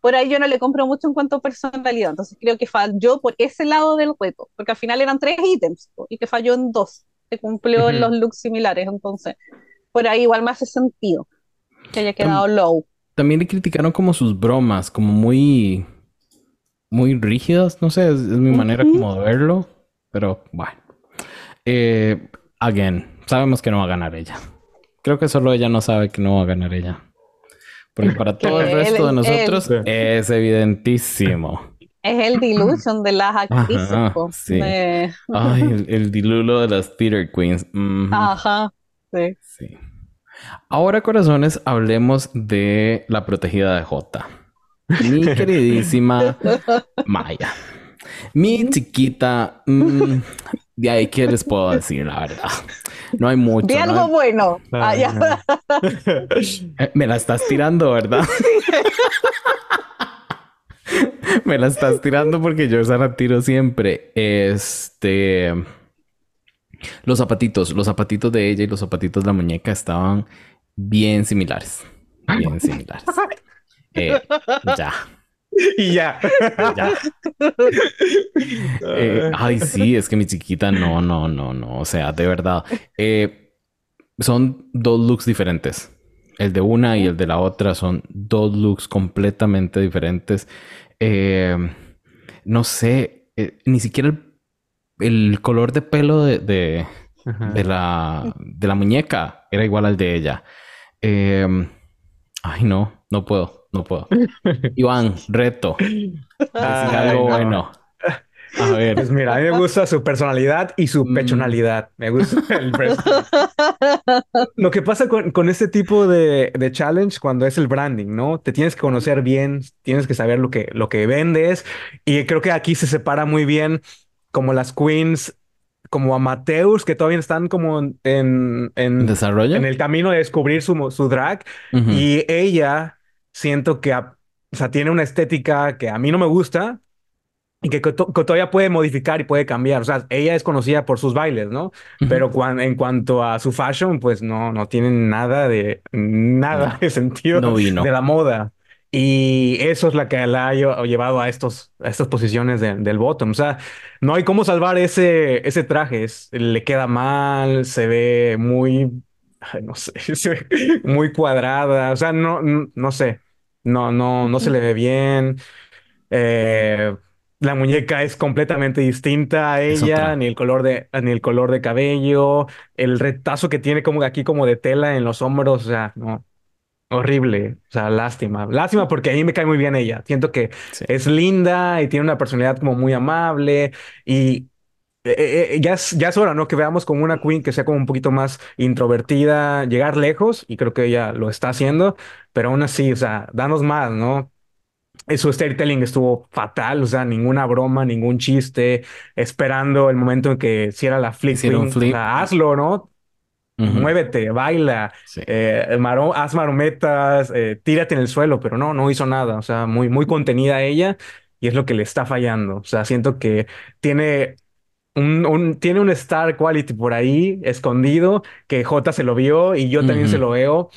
por ahí yo no le compro mucho en cuanto a personalidad. Entonces creo que falló por ese lado del reto, porque al final eran tres ítems y que falló en dos, que cumplió en los looks similares. Entonces, por ahí igual me hace sentido que haya quedado low. También le criticaron como sus bromas, como muy muy rígidas, no sé, es, mi manera como de verlo, pero bueno. Eh, again, sabemos que no va a ganar ella. Creo que solo ella no sabe que no va a ganar ella. Porque para todo el resto de nosotros es evidentísimo. Es el delusion de las actrices. sí. Ay, el, dilulo de las theater queens. Ajá, sí. sí. Ahora, corazones, hablemos de la protegida de J mi queridísima Maya. Mi chiquita, mm, de ahí, ¿qué les puedo decir? La verdad, no hay mucho. De algo bueno. Ah, eh, Me la estás tirando, ¿verdad? Me la estás tirando porque yo esa la tiro siempre. Este. Los zapatitos, los zapatitos de ella y los zapatitos de la muñeca estaban bien similares. Bien similares. Eh, ya. Y ya. ya. Eh, ay, sí, es que mi chiquita, no, no, no, no. O sea, de verdad. Eh, son dos looks diferentes. El de una y el de la otra son dos looks completamente diferentes. no sé, ni siquiera el, color de pelo de, de, la, de la muñeca era igual al de ella. ay, no, no puedo no puedo. Iván, reto. algo bueno. A ver. Pues mira, a mí me gusta su personalidad y su mm. pechonalidad. Me gusta el Lo que pasa con, este tipo de, challenge cuando es el branding, ¿no? Te tienes que conocer bien, tienes que saber lo que, lo que vendes. Y creo que aquí se separa muy bien como las queens como amateurs que todavía están como en, en, desarrollo en el camino de descubrir su, su drag y ella siento que, o sea, tiene una estética que a mí no me gusta y que, todavía puede modificar y puede cambiar. O sea, ella es conocida por sus bailes, ¿no? Pero en cuanto a su fashion, pues no, no tiene nada de, nada de sentido de la moda. Y eso es la que la ha llevado a, estos, a estas posiciones del bottom. O sea, no hay cómo salvar ese, ese traje. le queda mal, se ve muy, no sé, muy cuadrada. O sea, no, no, sé. No, no, no se le ve bien. Eh, la muñeca es completamente distinta a ella, ni el color de, ni el color de cabello, el retazo que tiene como aquí como de tela en los hombros, o sea, no, horrible, o sea, lástima, lástima porque a mí me cae muy bien ella, siento que es linda y tiene una personalidad como muy amable y eh, eh, eh, ya, es, ya es hora, ¿no? Que veamos como una queen que sea como un poquito más introvertida, llegar lejos, y creo que ella lo está haciendo, pero aún así, o sea, danos más, ¿no? su storytelling estuvo fatal, o sea, ninguna broma, ningún chiste, esperando el momento en que hiciera la flip, flip. hazlo, ¿no? Muévete, baila, eh, haz marometas, eh, tírate en el suelo, pero no, no hizo nada, o sea, muy, muy contenida ella y es lo que le está fallando, o sea, siento que tiene un, tiene un star quality por ahí escondido que J se lo vio y yo también se lo veo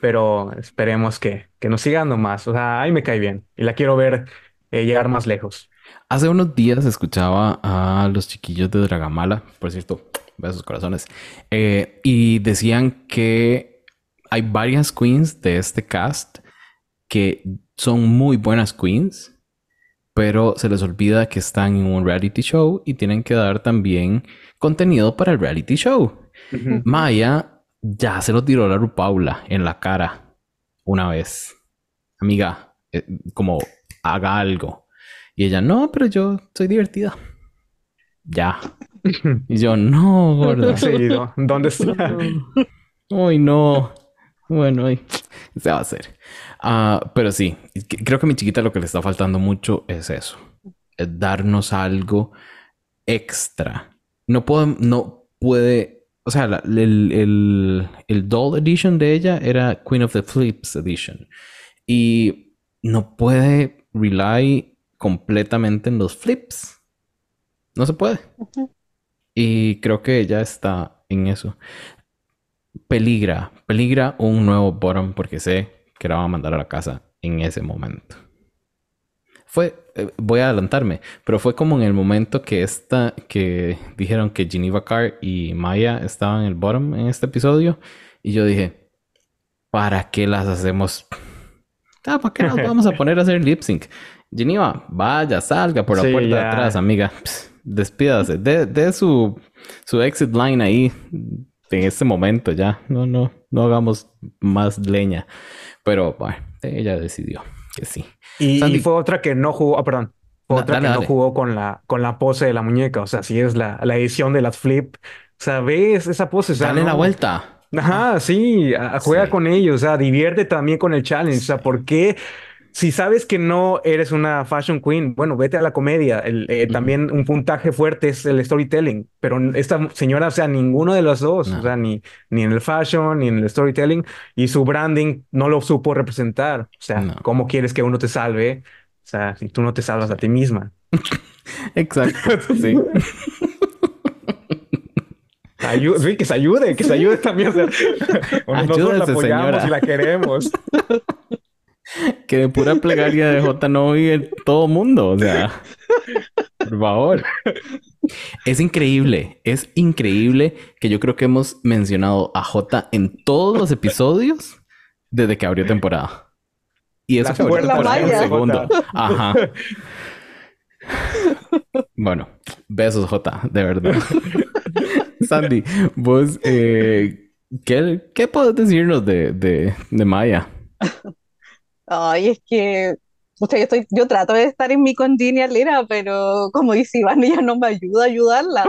pero esperemos que, que nos siga dando más. O sea, ahí me cae bien y la quiero ver eh, llegar más lejos. Hace unos días escuchaba a los chiquillos de Dragamala, por cierto, besos corazones, eh, y decían que hay varias queens de este cast que son muy buenas queens, pero se les olvida que están en un reality show y tienen que dar también contenido para el reality show. Maya ya se lo tiró la Rupaula en la cara una vez. Amiga, eh, como haga algo. Y ella, no, pero yo soy divertida. Ya. Y yo, no, gorda. ¿Dónde está? Uy, no. Bueno, se va a hacer. Ah, pero sí, creo que a mi chiquita lo que le está faltando mucho es eso. Es darnos algo extra. No puede, no puede o sea, el, el, el, Doll Edition de ella era Queen of the Flips Edition. Y no puede rely completamente en los flips. No se puede. Y creo que ella está en eso. Peligra, peligra un nuevo bottom porque sé que la va a mandar a la casa en ese momento fue, eh, voy a adelantarme, pero fue como en el momento que esta, que dijeron que Geneva Carr y Maya estaban en el bottom en este episodio, y yo dije, ¿para qué las hacemos? Ah, ¿para qué nos vamos a poner a hacer lip sync? Geneva, vaya, salga por la puerta de atrás, amiga. despídase. De, su, su exit line ahí en este momento ya. No, no, no hagamos más leña. Pero bueno, ella decidió que sí. Y, fue otra que no jugó, ah, perdón, otra que no jugó con la, con la pose de la muñeca. O sea, si es la, la edición de las flip. O sea, ves esa pose. O Dale la vuelta. Ajá, sí, juega con ellos, o sea, divierte también con el challenge. O sea, ¿por qué si sabes que no eres una fashion queen, bueno, vete a la comedia. Eh, también un puntaje fuerte es el storytelling, pero esta señora, o sea, ninguno de los dos, o sea, ni, ni en el fashion, ni en el storytelling, y su branding no lo supo representar. O sea, ¿cómo quieres que uno te salve? O sea, si tú no te salvas a ti misma. Exacto, sí. sí, que se ayude, que se ayude también. O nosotros la apoyamos y la queremos. que de pura plegaria de J no vive todo mundo. O sea, por favor. Es increíble, es increíble que yo creo que hemos mencionado a J en todos los episodios desde que abrió temporada. Y eso fue un segundo. Ajá. Bueno, besos J, de verdad. Sandy, vos, eh, ¿qué, ¿qué puedes decirnos de, de, de Maya? Ay, es que, o sea, yo, estoy, yo trato de estar en mi congenialera, pero como dice Iván, ella no me ayuda a ayudarla.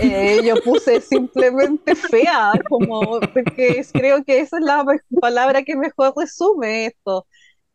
Eh, yo puse simplemente fea, como, porque creo que esa es la palabra que mejor resume esto.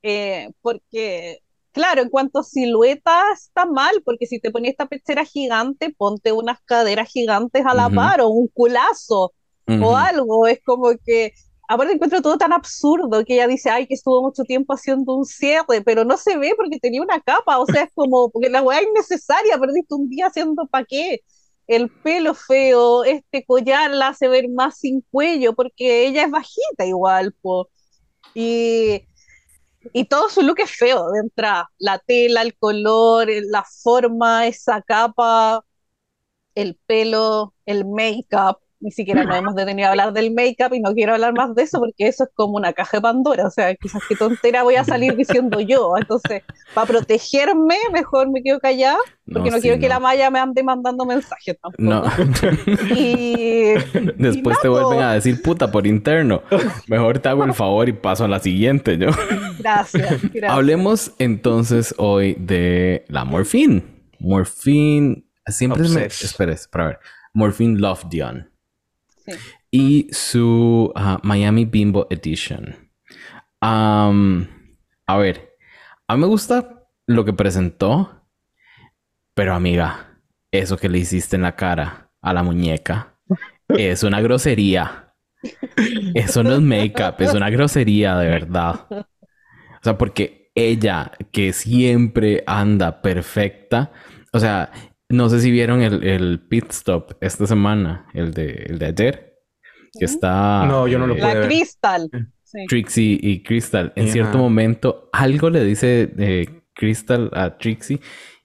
Eh, porque, claro, en cuanto a silueta está mal, porque si te pones esta pechera gigante, ponte unas caderas gigantes a la par o un culazo o algo. Es como que Aparte encuentro todo tan absurdo que ella dice, ay, que estuvo mucho tiempo haciendo un cierre, pero no se ve porque tenía una capa, o sea, es como, porque la weá es innecesaria, perdiste un día haciendo pa' qué. El pelo feo, este collar la hace ver más sin cuello, porque ella es bajita igual, po. Y Y todo su look es feo de entrada. La tela, el color, la forma, esa capa, el pelo, el make-up ni siquiera nos hemos detenido a hablar del make-up y no quiero hablar más de eso porque eso es como una caja de Pandora, o sea, quizás qué tontera voy a salir diciendo yo, entonces, para protegerme, mejor me quedo callada, porque no, quiero que la Maya me ande mandando mensajes tampoco. No. y después te vuelven a decir puta por interno. Mejor te hago el favor y paso a la siguiente, yo. Gracias, gracias. Hablemos entonces hoy de la morfina. Morphine, siempre me... Espera, para ver. Morphine Love Dion. Y su Miami Bimbo Edition. a ver, a mí me gusta lo que presentó, pero amiga, eso que le hiciste en la cara a la muñeca es una grosería. Eso no es make-up, es una grosería de verdad. O sea, porque ella, que siempre anda perfecta, o sea, no sé si vieron el, pit stop esta semana, el de, el de ayer, que está... No, yo no lo pude La Crystal. Trixie y Crystal. En cierto momento, algo le dice eh, Crystal a Trixie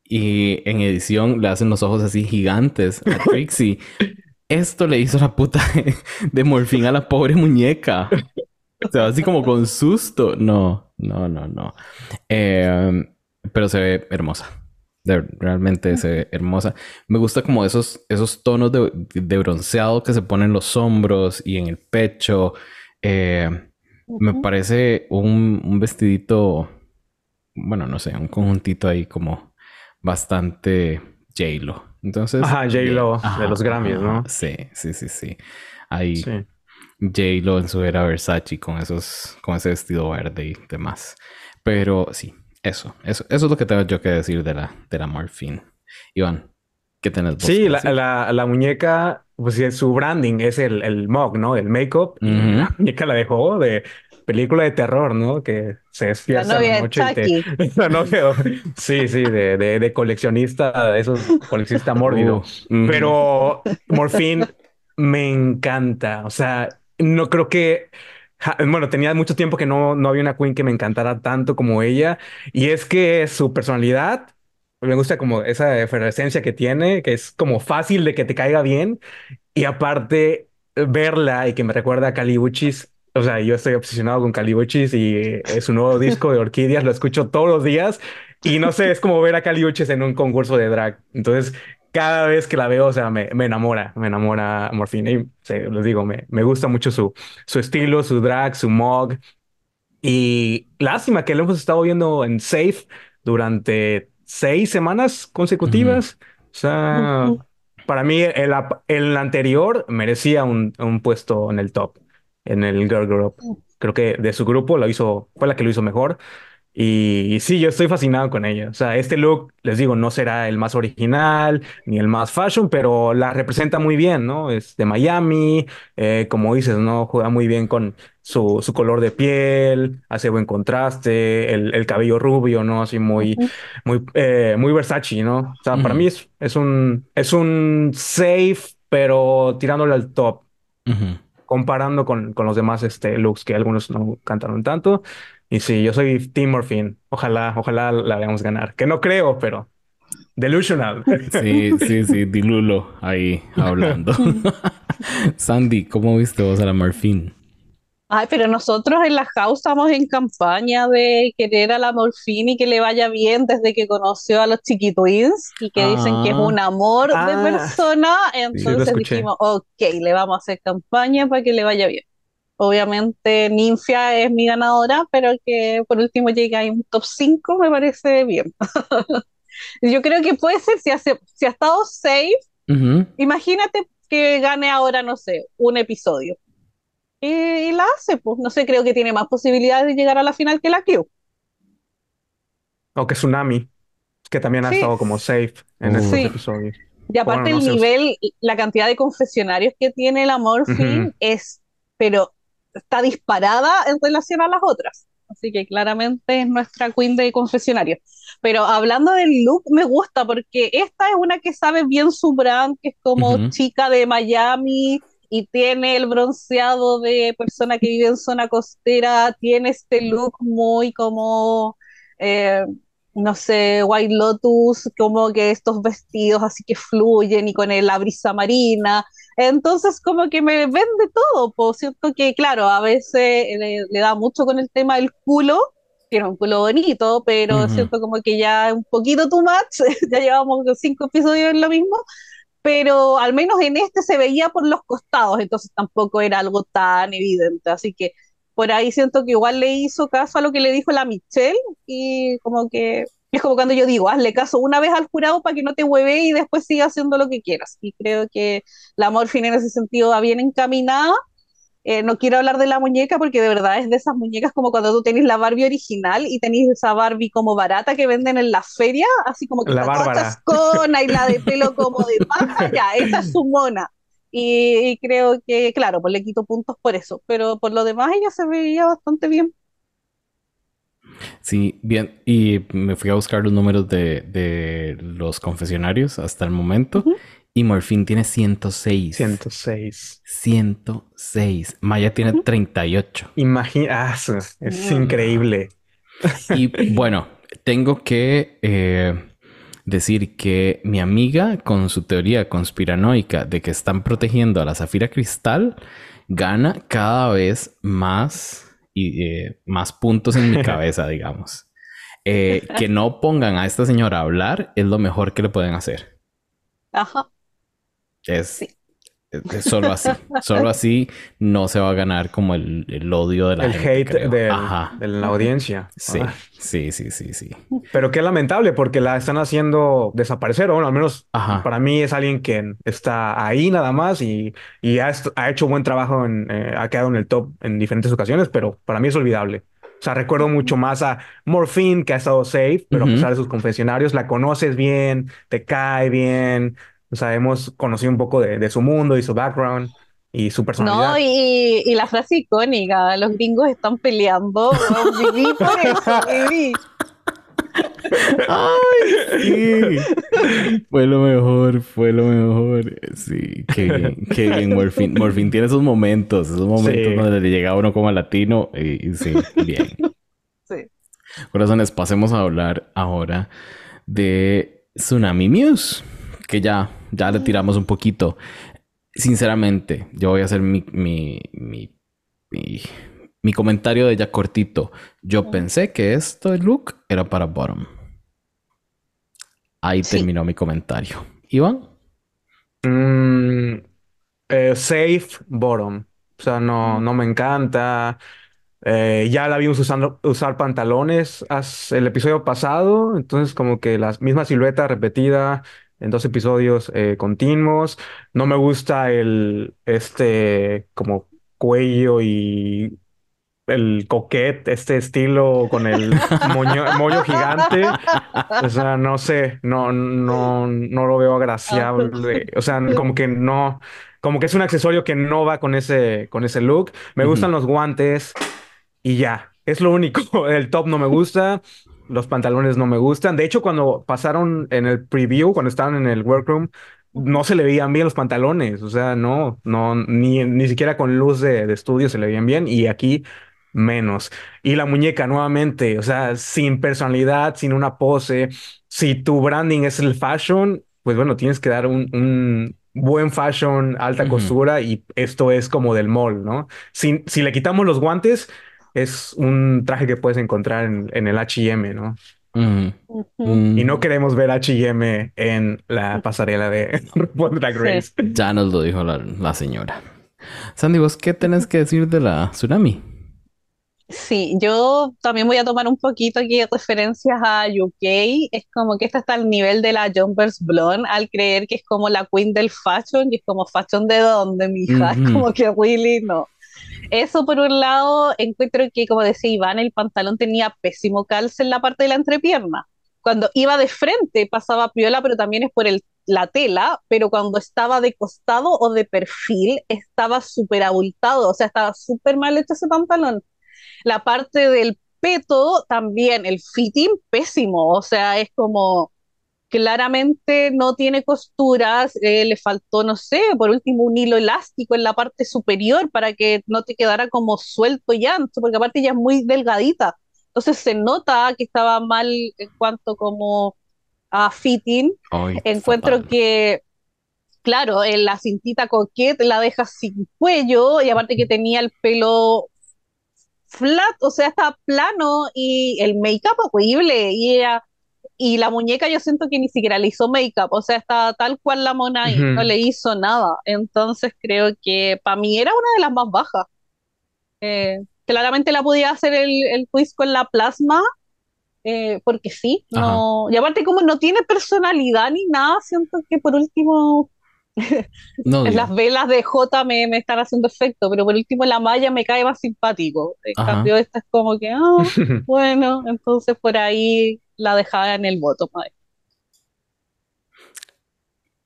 y en edición le hacen los ojos así gigantes a Trixie. Esto le hizo la puta de, morfín a la pobre muñeca. O sea, así como con susto. No, no, no, no. Eh, pero se ve hermosa realmente es hermosa. Me gusta como esos, esos tonos de, bronceado que se ponen en los hombros y en el pecho. Eh, me parece un, vestidito, bueno, no sé, un conjuntito ahí como bastante J-Lo. Entonces. Ajá, J-Lo de los Grammys, ¿no? Sí, sí, sí, sí. Ahí J-Lo en su era Versace con esos, con ese vestido verde y demás. Pero sí, eso, eso, eso es lo que tengo yo que decir de la, de la Morphine. Iván, ¿qué tenés vos Sí, la, la, la, muñeca, pues su branding es el, el mug, ¿no? El make-up. La muñeca la dejó de película de terror, ¿no? Que se despierta la, la noche y te... la novia, sí, sí, de, de, de coleccionista, esos coleccionista mórbido. Uh, Pero Morphine me encanta. O sea, no creo que bueno, tenía mucho tiempo que no, no había una queen que me encantara tanto como ella. Y es que su personalidad, me gusta como esa efervescencia que tiene, que es como fácil de que te caiga bien. Y aparte, verla y que me recuerda a Calibuchis. O sea, yo estoy obsesionado con Calibuchis y es un nuevo disco de Orquídeas, lo escucho todos los días. Y no sé, es como ver a Calibuchis en un concurso de drag. Entonces, cada vez que la veo, o sea, me, me enamora, me enamora Morfina. Y les digo, me, me gusta mucho su, su estilo, su drag, su mog. Y lástima que lo hemos estado viendo en Safe durante seis semanas consecutivas. O sea, para mí el, el anterior merecía un, un, puesto en el top, en el Girl Group. Creo que de su grupo lo hizo, fue la que lo hizo mejor. Y, sí, yo estoy fascinado con ella. O sea, este look, les digo, no será el más original ni el más fashion, pero la representa muy bien, ¿no? Es de Miami, eh, como dices, ¿no? Juega muy bien con su, su color de piel, hace buen contraste, el, el cabello rubio, ¿no? Así muy, muy, eh, muy Versace, ¿no? O sea, para mí es, es, un, es un safe, pero tirándole al top. Comparando con, con los demás este, looks que algunos no cantaron tanto. Y sí, yo soy Team Morphine. Ojalá, ojalá la veamos ganar. Que no creo, pero delusional. Sí, sí, sí, Dilulo ahí hablando. Sandy, ¿cómo viste vos a la Morphine? Ay, pero nosotros en la house estamos en campaña de querer a la Morphine y que le vaya bien desde que conoció a los chiquitwins y que dicen que es un amor de ah. persona. Entonces dijimos, ok, le vamos a hacer campaña para que le vaya bien. Obviamente Ninfia es mi ganadora, pero que por último llegue a un top 5 me parece bien. Yo creo que puede ser, si, hace, si ha estado safe, imagínate que gane ahora, no sé, un episodio. Y, la hace, pues no sé, creo que tiene más posibilidades de llegar a la final que la Q. O que Tsunami, que también ha estado como safe en estos episodios. Y aparte el nivel, la cantidad de confesionarios que tiene el Morphine es, pero está disparada en relación a las otras. Así que claramente es nuestra queen de confesionario. Pero hablando del look, me gusta porque esta es una que sabe bien su brand, que es como chica de Miami y tiene el bronceado de persona que vive en zona costera, tiene este look muy como, eh, no sé, White Lotus, como que estos vestidos así que fluyen y con la brisa marina. Entonces como que me vende todo, por cierto que claro, a veces le, da mucho con el tema del culo, tiene un culo bonito, pero siento como que ya un poquito too much, ya llevamos cinco episodios en lo mismo, pero al menos en este se veía por los costados, entonces tampoco era algo tan evidente, así que por ahí siento que igual le hizo caso a lo que le dijo la Michelle y como que es como cuando yo digo, hazle caso una vez al jurado para que no te hueve y después siga haciendo lo que quieras. Y creo que la Morfina en ese sentido va bien encaminada. Eh, no quiero hablar de la muñeca porque de verdad es de esas muñecas como cuando tú tenés la Barbie original y tenés esa Barbie como barata que venden en la feria, así como que la chascona y la de pelo como de paja, ya, esa es su mona. Y, creo que, claro, pues le quito puntos por eso, pero por lo demás ella se veía bastante bien. Sí, bien. Y me fui a buscar los números de, los confesionarios hasta el momento. Y Morfin tiene 106. 106. 106. Maya tiene 38. Imagina, ah, es increíble. Y bueno, tengo que eh, decir que mi amiga, con su teoría conspiranoica de que están protegiendo a la Zafira Cristal, gana cada vez más y eh, más puntos en mi cabeza, digamos. Eh, que no pongan a esta señora a hablar es lo mejor que le pueden hacer. Ajá. Es, solo así. solo así no se va a ganar como el, odio de la el hate de, la audiencia. Sí, ah. sí, sí, sí, sí. Pero qué lamentable porque la están haciendo desaparecer, o bueno, al menos para mí es alguien que está ahí nada más y, ha, hecho buen trabajo, en, eh, ha quedado en el top en diferentes ocasiones, pero para mí es olvidable. O sea, recuerdo mucho más a Morphine, que ha estado safe, pero a pesar de sus confesionarios, la conoces bien, te cae bien, o sea, hemos conocido un poco de, su mundo y su background y su personalidad. No, y, y la frase icónica, los gringos están peleando. viví por eso, viví. Ay, sí. Fue lo mejor, fue lo mejor. Sí, qué bien, qué bien, Morfin. Morfin tiene esos momentos, esos momentos donde le llega uno como latino y, sí, bien. Sí. Corazones, pasemos a hablar ahora de Tsunami Muse, que ya ya le tiramos un poquito. Sinceramente, yo voy a hacer mi, mi, mi, comentario de ya cortito. Yo pensé que esto, el look, era para bottom. Ahí terminó mi comentario. Iván. Mm, eh, safe bottom. O sea, no, no me encanta. Eh, ya la vimos usando, usar pantalones el episodio pasado, entonces como que la misma silueta repetida, en dos episodios eh, continuos. No me gusta el, este, como cuello y el coquet, este estilo con el moño, gigante. O sea, no sé, no, no, no lo veo agraciable. O sea, como que no, como que es un accesorio que no va con ese, con ese look. Me gustan los guantes y ya. Es lo único. El top no me gusta los pantalones no me gustan. De hecho, cuando pasaron en el preview, cuando estaban en el workroom, no se le veían bien los pantalones. O sea, no, no, ni, ni siquiera con luz de, estudio se le veían bien. Y aquí menos. Y la muñeca nuevamente, o sea, sin personalidad, sin una pose. Si tu branding es el fashion, pues bueno, tienes que dar un, buen fashion, alta costura y esto es como del mall, ¿no? Si, si le quitamos los guantes, es un traje que puedes encontrar en, el HM, ¿no? Y no queremos ver HM en la pasarela de Drag Race. Ya nos lo dijo la, señora. Sandy, ¿vos qué tenés que decir de la tsunami? Sí, yo también voy a tomar un poquito aquí de referencias a UK. Es como que esta está al nivel de la Jumpers Blonde, al creer que es como la queen del fashion, y es como fashion de dónde, mi hija. Es como que really no. Eso por un lado, encuentro que, como decía Iván, el pantalón tenía pésimo calce en la parte de la entrepierna. Cuando iba de frente pasaba piola, pero también es por el, la tela, pero cuando estaba de costado o de perfil estaba súper abultado, o sea, estaba súper mal hecho ese pantalón. La parte del peto también, el fitting pésimo, o sea, es como claramente no tiene costuras, eh, le faltó, no sé, por último un hilo elástico en la parte superior para que no te quedara como suelto y ancho, porque aparte ya es muy delgadita. Entonces se nota que estaba mal en cuanto como a fitting. Encuentro que, claro, en la cintita coquette la deja sin cuello y aparte que tenía el pelo flat, o sea, estaba plano y el make-up horrible y ella y la muñeca yo siento que ni siquiera le hizo make-up, o sea, está tal cual la mona y no le hizo nada. Entonces creo que para mí era una de las más bajas. Eh, claramente la podía hacer el, el quiz con la plasma, eh, porque sí, no, y aparte como no tiene personalidad ni nada, siento que por último las velas de J me, me, están haciendo efecto, pero por último la malla me cae más simpático. En cambio esta es como que, ah, bueno, entonces por ahí la dejaba en el voto.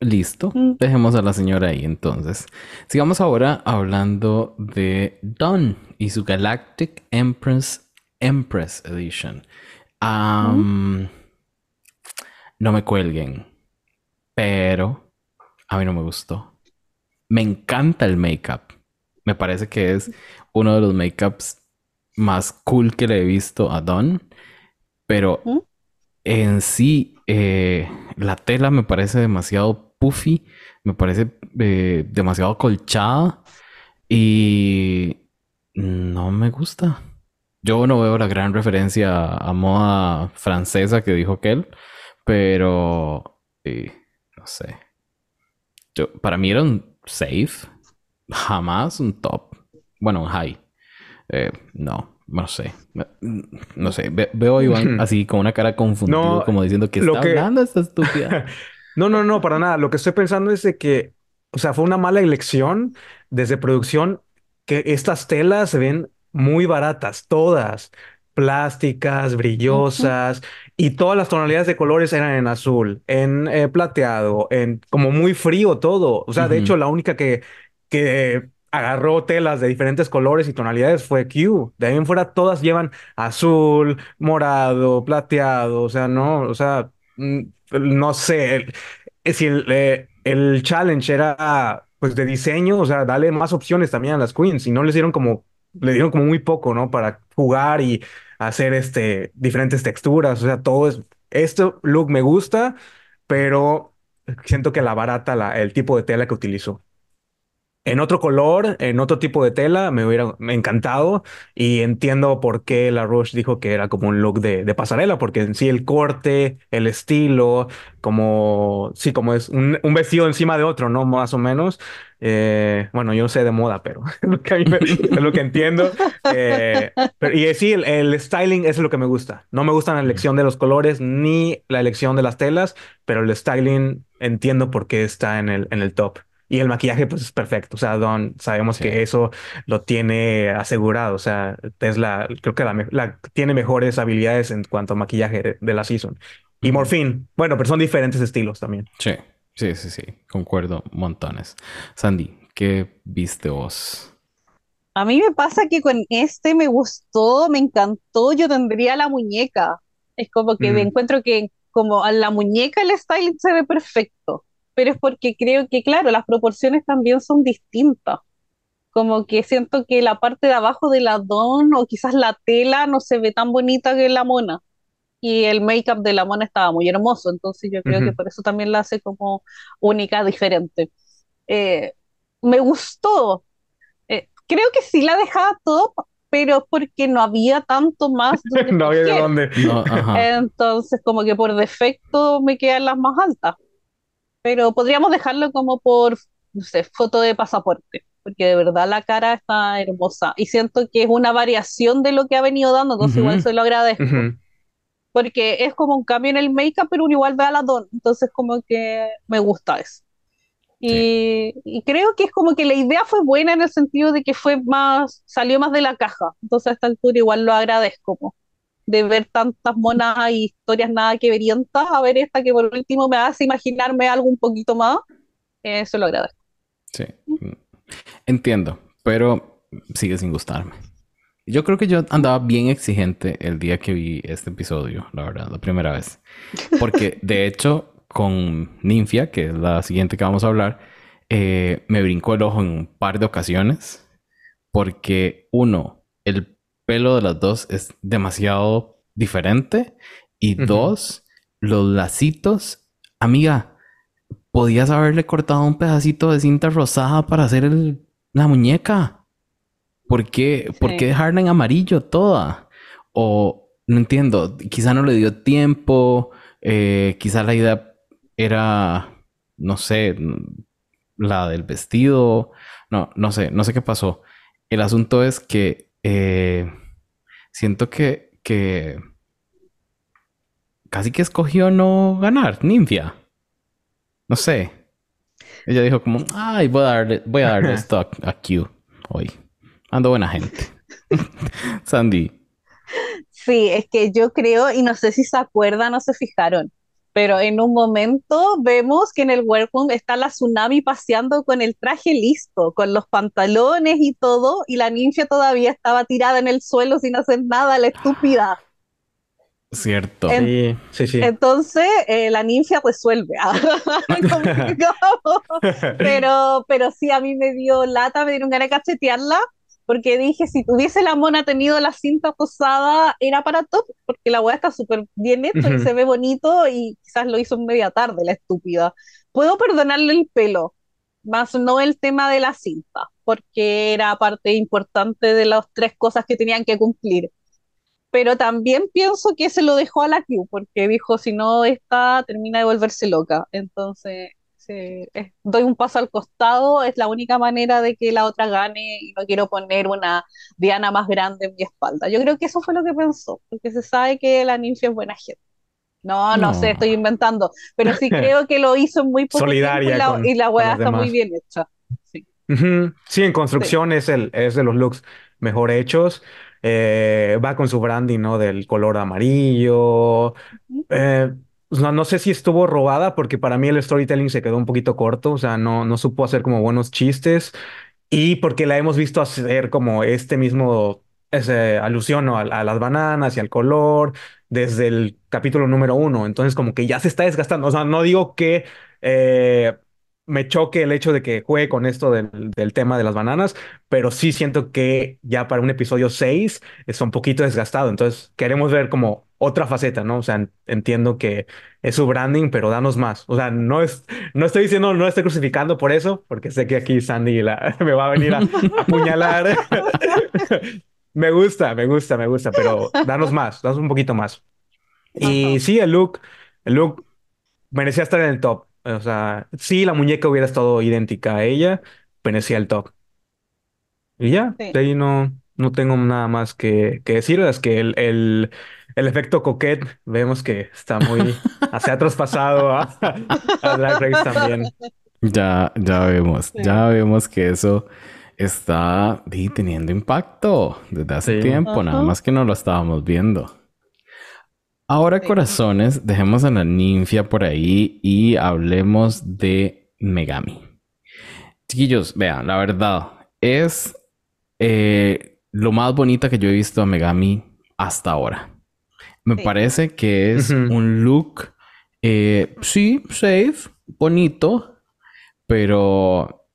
Listo. Mm. Dejemos a la señora ahí entonces. Sigamos ahora hablando de Dawn y su Galactic Empress Empress Edition. Mm. No me cuelguen, pero a mí no me gustó. Me encanta el make-up. Me parece que es uno de los make-ups más cool que le he visto a Dawn. Pero ¿Mm? En sí, eh, la tela me parece demasiado puffy, me parece eh, demasiado colchada y no me gusta. Yo no veo la gran referencia a moda francesa que dijo aquel, pero no sé. Para mí era un safe, jamás un top. Bueno, un high. Eh, no, no sé. No sé. veo a Iván así con una cara confundida, como diciendo que está hablando esta estúpida. no, no, no, para nada. Lo que estoy pensando es de que, o sea, fue una mala elección desde producción que estas telas se ven muy baratas, todas plásticas, brillosas, y todas las tonalidades de colores eran en azul, en eh, plateado, en como muy frío todo. O sea, de hecho, la única que, que agarró telas de diferentes colores y tonalidades fue Q. De ahí en fuera todas llevan azul, morado, plateado, o sea, no, o sea, mm, no sé, si el, eh, el challenge era pues de diseño, o sea, dale más opciones también a las queens y no les dieron como, le dieron como muy poco, ¿no? Para jugar y hacer este, diferentes texturas, o sea, todo es, este look me gusta, pero siento que la barata, la, el tipo de tela que utilizó en otro color, en otro tipo de tela, me hubiera encantado. Y entiendo por qué la Rush dijo que era como un look de, pasarela, porque en sí el corte, el estilo, como, sí, como es un, vestido encima de otro, ¿no? Más o menos. Eh, bueno, yo no sé de moda, pero es lo que, es lo que entiendo. Eh, y sí, el, styling es lo que me gusta. No me gusta la elección de los colores ni la elección de las telas, pero el styling entiendo por qué está en el, en el top. Y el maquillaje, pues es perfecto. O sea, Don, sabemos que eso lo tiene asegurado. O sea, Tesla, creo que la, tiene mejores habilidades en cuanto a maquillaje de, la season. Y Morphine, bueno, pero son diferentes estilos también. Sí, sí, sí, sí. Concuerdo montones. Sandy, ¿qué viste vos? A mí me pasa que con este me gustó, me encantó. Yo tendría la muñeca. Es como que me encuentro que como a la muñeca el styling se ve perfecto pero es porque creo que, claro, las proporciones también son distintas. Como que siento que la parte de abajo de la don o quizás la tela no se ve tan bonita que la mona. Y el make-up de la mona estaba muy hermoso, entonces yo creo que por eso también la hace como única, diferente. Eh, me gustó. Eh, creo que sí la dejaba top, pero porque no había tanto más. no había de dónde. Entonces, como que por defecto me quedan las más altas pero podríamos dejarlo como por, no sé, foto de pasaporte, porque de verdad la cara está hermosa y siento que es una variación de lo que ha venido dando, entonces igual se lo agradezco. Porque es como un cambio en el make-up, pero igual ve a la don, entonces como que me gusta eso. Y, y, creo que es como que la idea fue buena en el sentido de que fue más, salió más de la caja, entonces a esta altura igual lo agradezco de ver tantas monas y historias nada que verientas a ver esta que por último me hace imaginarme algo un poquito más, eso lo agradezco. Sí, entiendo, pero sigue sin gustarme. Yo creo que yo andaba bien exigente el día que vi este episodio, la verdad, la primera vez. Porque de hecho con Ninfia, que es la siguiente que vamos a hablar, eh, me brincó el ojo en un par de ocasiones. Porque, uno, el pelo de las dos es demasiado diferente. Y dos, los lacitos. Amiga, podías haberle cortado un pedacito de cinta rosada para hacer la muñeca. ¿Por qué, ¿Por qué dejarla en amarillo toda? O no entiendo, quizá no le dio tiempo, eh, quizá la idea era, no sé, la del vestido, no, no sé, no sé qué pasó. El asunto es que eh, siento que, que casi que escogió no ganar, Ninfia. No sé. Ella dijo como, ay, voy a darle, voy a darle esto a, Q hoy. Ando buena gente. Sandy. Sí, es que yo creo, y no sé si se acuerdan o se fijaron, pero en un momento vemos que en el workroom está la tsunami paseando con el traje listo, con los pantalones y todo, y la ninja todavía estaba tirada en el suelo sin hacer nada, la estúpida. Cierto. sí, sí, sí. Entonces eh, la ninja resuelve. pero, pero sí, a mí me dio lata, me dieron ganas de cachetearla porque dije, si tuviese la mona tenido la cinta posada, era para top, porque la weá está súper bien hecha y se ve bonito y quizás lo hizo en media tarde, la estúpida. Puedo perdonarle el pelo, más no el tema de la cinta, porque era parte importante de las tres cosas que tenían que cumplir. Pero también pienso que se lo dejó a la Q, porque dijo, si no está, termina de volverse loca. Entonces, doy un paso al costado, es la única manera de que la otra gane y no quiero poner una Diana más grande en mi espalda. Yo creo que eso fue lo que pensó, porque se sabe que la ninfa es buena gente. No, no, sé, estoy inventando, pero sí creo que lo hizo muy poco Solidaria y la, y está muy bien hecha. Sí, sí en construcción es, el, es de los looks mejor hechos. Eh, va con su branding, ¿no? Del color amarillo. eh, no, no sé si estuvo robada porque para mí el storytelling se quedó un poquito corto, o sea, no, no supo hacer como buenos chistes y porque la hemos visto hacer como este mismo ese, alusión a, a, las bananas y al color desde el capítulo número uno, entonces como que ya se está desgastando, o sea, no digo que eh, me choque el hecho de que juegue con esto del, del, tema de las bananas, pero sí siento que ya para un episodio 6 es un poquito desgastado. Entonces queremos ver como otra faceta, ¿no? O sea, entiendo que es su branding, pero danos más. O sea, no, es, no estoy diciendo, no estoy crucificando por eso, porque sé que aquí Sandy la, me va a venir a, apuñalar. me gusta, me gusta, me gusta, pero danos más, danos un poquito más. Y sí, el look, el look merecía estar en el top. O sea, si la muñeca hubiera estado idéntica a ella, merecía el top. Y ya, de ahí no, no tengo nada más que, que decir. Es que el, el, el efecto coquet vemos que está muy hacia traspasado a, a Drag Race también. Ya, ya vemos, ya vemos que eso está teniendo impacto desde hace tiempo, nada más que no lo estábamos viendo. Ahora, corazones, dejemos a la ninfia por ahí y hablemos de Megami. Chiquillos, vean, la verdad, es eh, lo más bonita que yo he visto a Megami hasta ahora. Me parece que es un look, eh, sí, safe, bonito, pero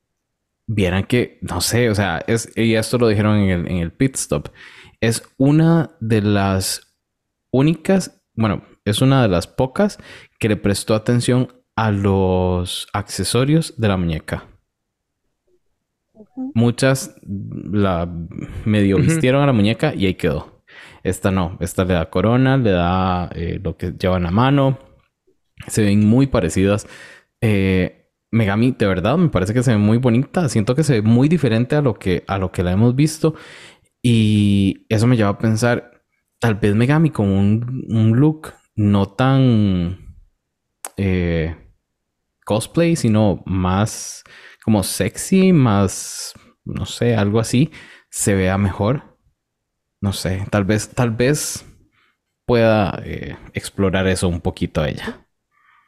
vieran que, no sé, o sea, es, y esto lo dijeron en el, en el pit stop, es una de las únicas bueno, es una de las pocas que le prestó atención a los accesorios de la muñeca. Muchas la medio vistieron a la muñeca y ahí quedó. Esta no, esta le da corona, le da eh, lo que llevan a mano. Se ven muy parecidas. Eh, Megami, de verdad, me parece que se ve muy bonita. Siento que se ve muy diferente a lo que, a lo que la hemos visto. Y eso me lleva a pensar, tal vez Megami con un, look no tan eh, cosplay, sino más como sexy, más, no sé, algo así, se vea mejor. No sé, tal vez, tal vez pueda eh, explorar eso un poquito ella.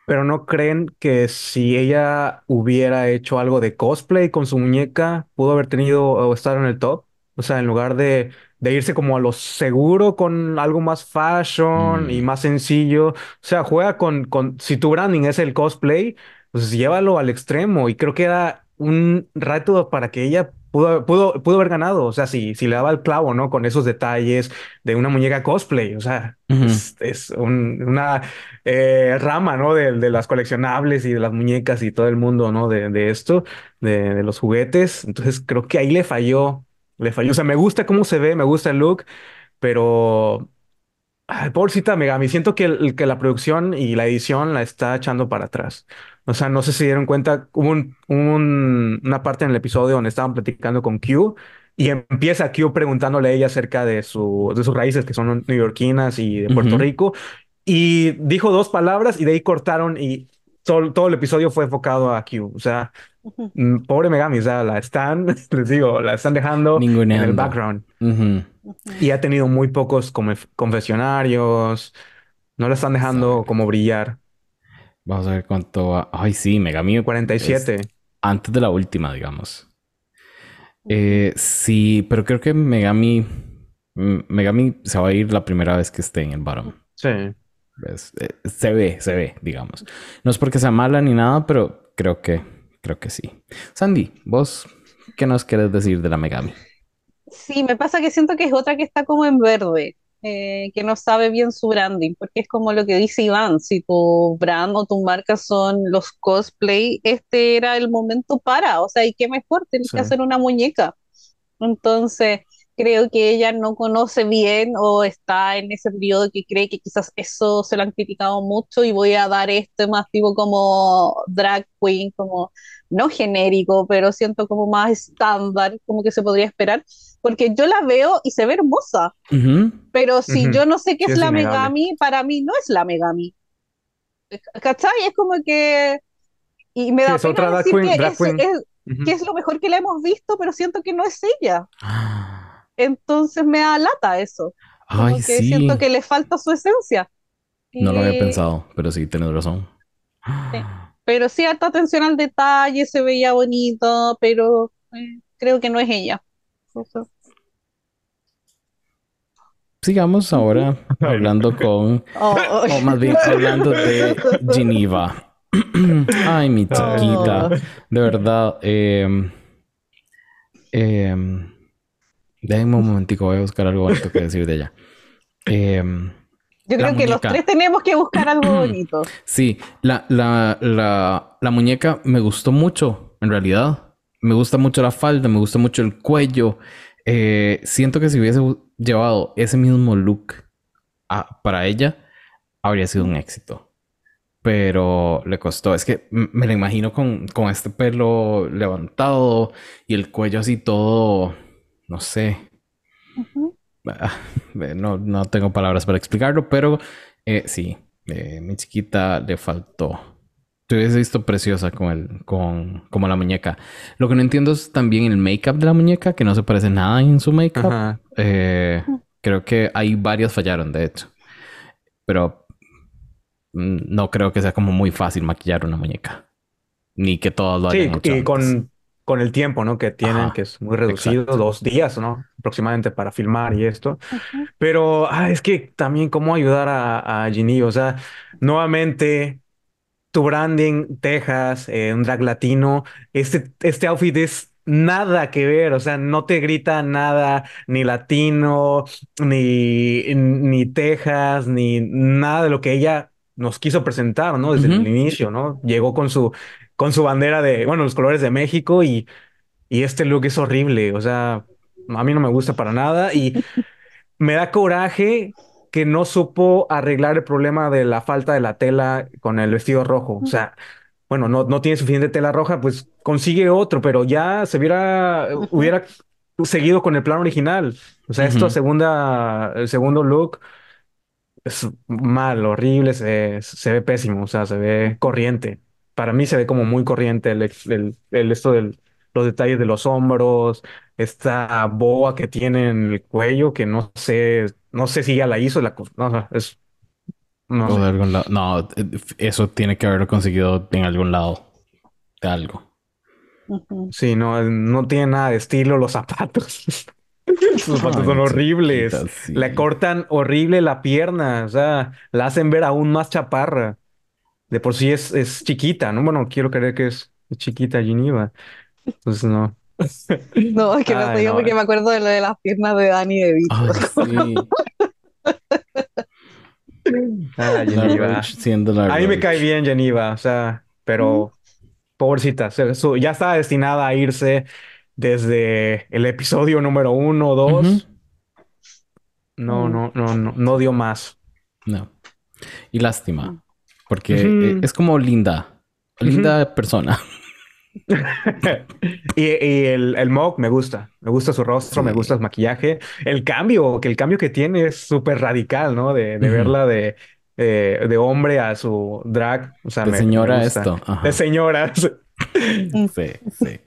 Pero no creen que si ella hubiera hecho algo de cosplay con su muñeca, pudo haber tenido o estar en el top? O sea, en lugar de de irse como a lo seguro con algo más fashion y Mm. más sencillo. O sea, juega con, con, si tu branding es el cosplay, pues llévalo al extremo. Y creo que era un reto para que ella pudo, pudo, pudo haber ganado. O sea, si, si le daba el clavo, ¿no? Con esos detalles de una muñeca cosplay. O sea, Ujú. es, es un- una eh, rama, ¿no? De, de las coleccionables y de las muñecas y todo el mundo, ¿no? De, de esto, de, de los juguetes. Entonces creo que ahí le falló. Le falló. O sea, me gusta cómo se ve, me gusta el look, pero. Ay, pobrecita Megami, siento que, el- que la producción y la edición la está echando para atrás. O sea, no sé si dieron cuenta, hubo un- un- una parte en el episodio donde estaban platicando con Q y empieza Q preguntándole a ella acerca de, su, de sus raíces, que son neoyorquinas y de Puerto Ujú. Rico, y dijo dos palabras y de ahí cortaron y todo, todo el episodio fue enfocado a Q. O sea, mm, pobre Megami, o sea, la están, les digo, la están dejando en el background. Ujú. Ujú. Y ha tenido muy pocos conf- confesionarios. No la están dejando como brillar. Vamos a ver cuánto va. Ay, sí, Megami. es 47. antes de la última, digamos. Eh, sí, pero creo que Megami. mm, Megami se va a ir la primera vez que esté en el bottom. Sí. Eh, se ve, se ve, digamos. No es porque sea mala ni nada, pero creo que, creo que sí. Sandy, vos, ¿qué nos quieres decir de la Megami? Sí, me pasa que siento que es otra que está como en verde, eh, que no sabe bien su branding, porque es como lo que dice Iván, si tu brand o tu marca son los cosplay, este era el momento para, o sea, y qué mejor, tienes Sí. que hacer una muñeca. Entonces, creo que ella no conoce bien o está en ese periodo que cree que quizás eso se lo han criticado mucho y voy a dar este más tipo como drag queen, como no genérico, pero siento como más estándar, como que se podría esperar, porque yo la veo y se ve hermosa, Ujú. pero si Ujú. yo no sé qué Sí, es es la innegable. Megami, para mí no es la Megami. ¿Cachai? Es como que... Y me Sí, da es otra pena drag decir queen- que drag es, queen. es- Ujú. que es lo mejor que la hemos visto, pero siento que no es ella. Entonces me da lata eso. Ay, que sí. siento que le falta su esencia. No lo había Y- pensado, pero sí, tienes razón. Pero sí, harta atención al detalle, se veía bonito, pero eh, creo que no es ella. O sea, Sigamos ahora hablando con, oh, oh. o más bien hablando de Geneva. Ay, mi chiquita. De verdad. Eh, eh, déjenme un momentico, voy a buscar algo bonito que decir de ella. Eh, Yo creo que los tres tenemos que buscar algo bonito. sí, la, la, la, la muñeca me gustó mucho, en realidad. Me gusta mucho la falda, me gusta mucho el cuello. Eh, siento que si hubiese llevado ese mismo look a- para ella, habría sido un éxito. Pero le costó. Es que me la imagino con, con este pelo levantado y el cuello así todo, no sé. Ah, No, no tengo palabras para explicarlo, pero eh, sí, eh, mi chiquita le faltó. Te hubiese visto preciosa con el, con, como la muñeca. Lo que no entiendo es también el make-up de la muñeca, que no se parece nada en su make-up. Eh, creo que hay varios fallaron, de hecho. Pero mm, no creo que sea como muy fácil maquillar una muñeca. Ni que todos lo Sí, hayan hecho y antes. con, con el tiempo, ¿no? Que tienen, Ajá, que es muy reducido, exacto. dos días, ¿no? Aproximadamente para filmar y esto. Pero ah, es que también cómo ayudar a, a Ginny, o sea, nuevamente tu branding, Texas, eh, un drag latino, este, este outfit es nada que ver, o sea, no te grita nada, ni latino, ni, ni Texas, ni nada de lo que ella nos quiso presentar, ¿no? Desde el inicio, ¿no? Llegó con su, con su bandera de, bueno, los colores de México y, y este look es horrible, o sea, a mí no me gusta para nada y me da coraje que no supo arreglar el problema de la falta de la tela con el vestido rojo. O sea, bueno, no, no tiene suficiente tela roja, pues consigue otro, pero ya se hubiera, hubiera seguido con el plan original. O sea, esto segunda, el segundo look es mal, horrible, se, se ve pésimo, o sea, se ve corriente. Para mí se ve como muy corriente el, el, el esto del, los detalles de los hombros, esta boa que tiene en el cuello, que no sé, no sé si ya la hizo, la, no, es, no O de sé. algún lado. No, eh, eso tiene que haberlo conseguido en algún lado. De algo. Sí, no, no tiene nada de estilo los zapatos. Sus zapatos son Ay, horribles. chiquita, sí. Le cortan horrible la pierna, o sea, la hacen ver aún más chaparra. De por sí es, es chiquita, ¿no? Bueno, quiero creer que es, chiquita Geneva. Entonces no. No, es que me Ay, estoy no. porque me acuerdo de lo de las piernas de Danny DeVito. Ay, sí. Ah, La Geneva. Roach siendo la A mí me cae bien Geneva, o sea, pero pobrecita, se- su- ya estaba destinada a irse desde el episodio número uno o dos. No, Mm. no, no, no, no dio más. No. Y lástima. Porque Ujú. eh, es como linda. Linda persona. Y, y el, el Mog me gusta, me gusta su rostro, me gusta el maquillaje. El cambio, que el cambio que tiene es súper radical, ¿no? De, de verla de, eh, de hombre a su drag. O sea, De me- señora me esto. Ajá. De señora. Sí, sí.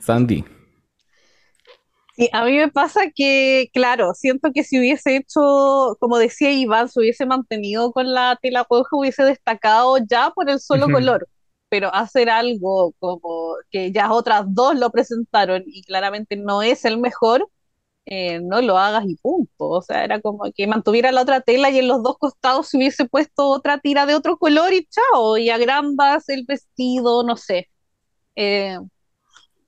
Sandy. Sí, a mí me pasa que, claro, siento que si hubiese hecho, como decía Iván, se hubiese mantenido con la tela roja, hubiese destacado ya por el solo color. Pero hacer algo como que ya otras dos lo presentaron y claramente no es el mejor, eh, no lo hagas y punto. O sea, era como que mantuviera la otra tela y en los dos costados se hubiese puesto otra tira de otro color y chao, y agrandas el vestido, no sé. Eh,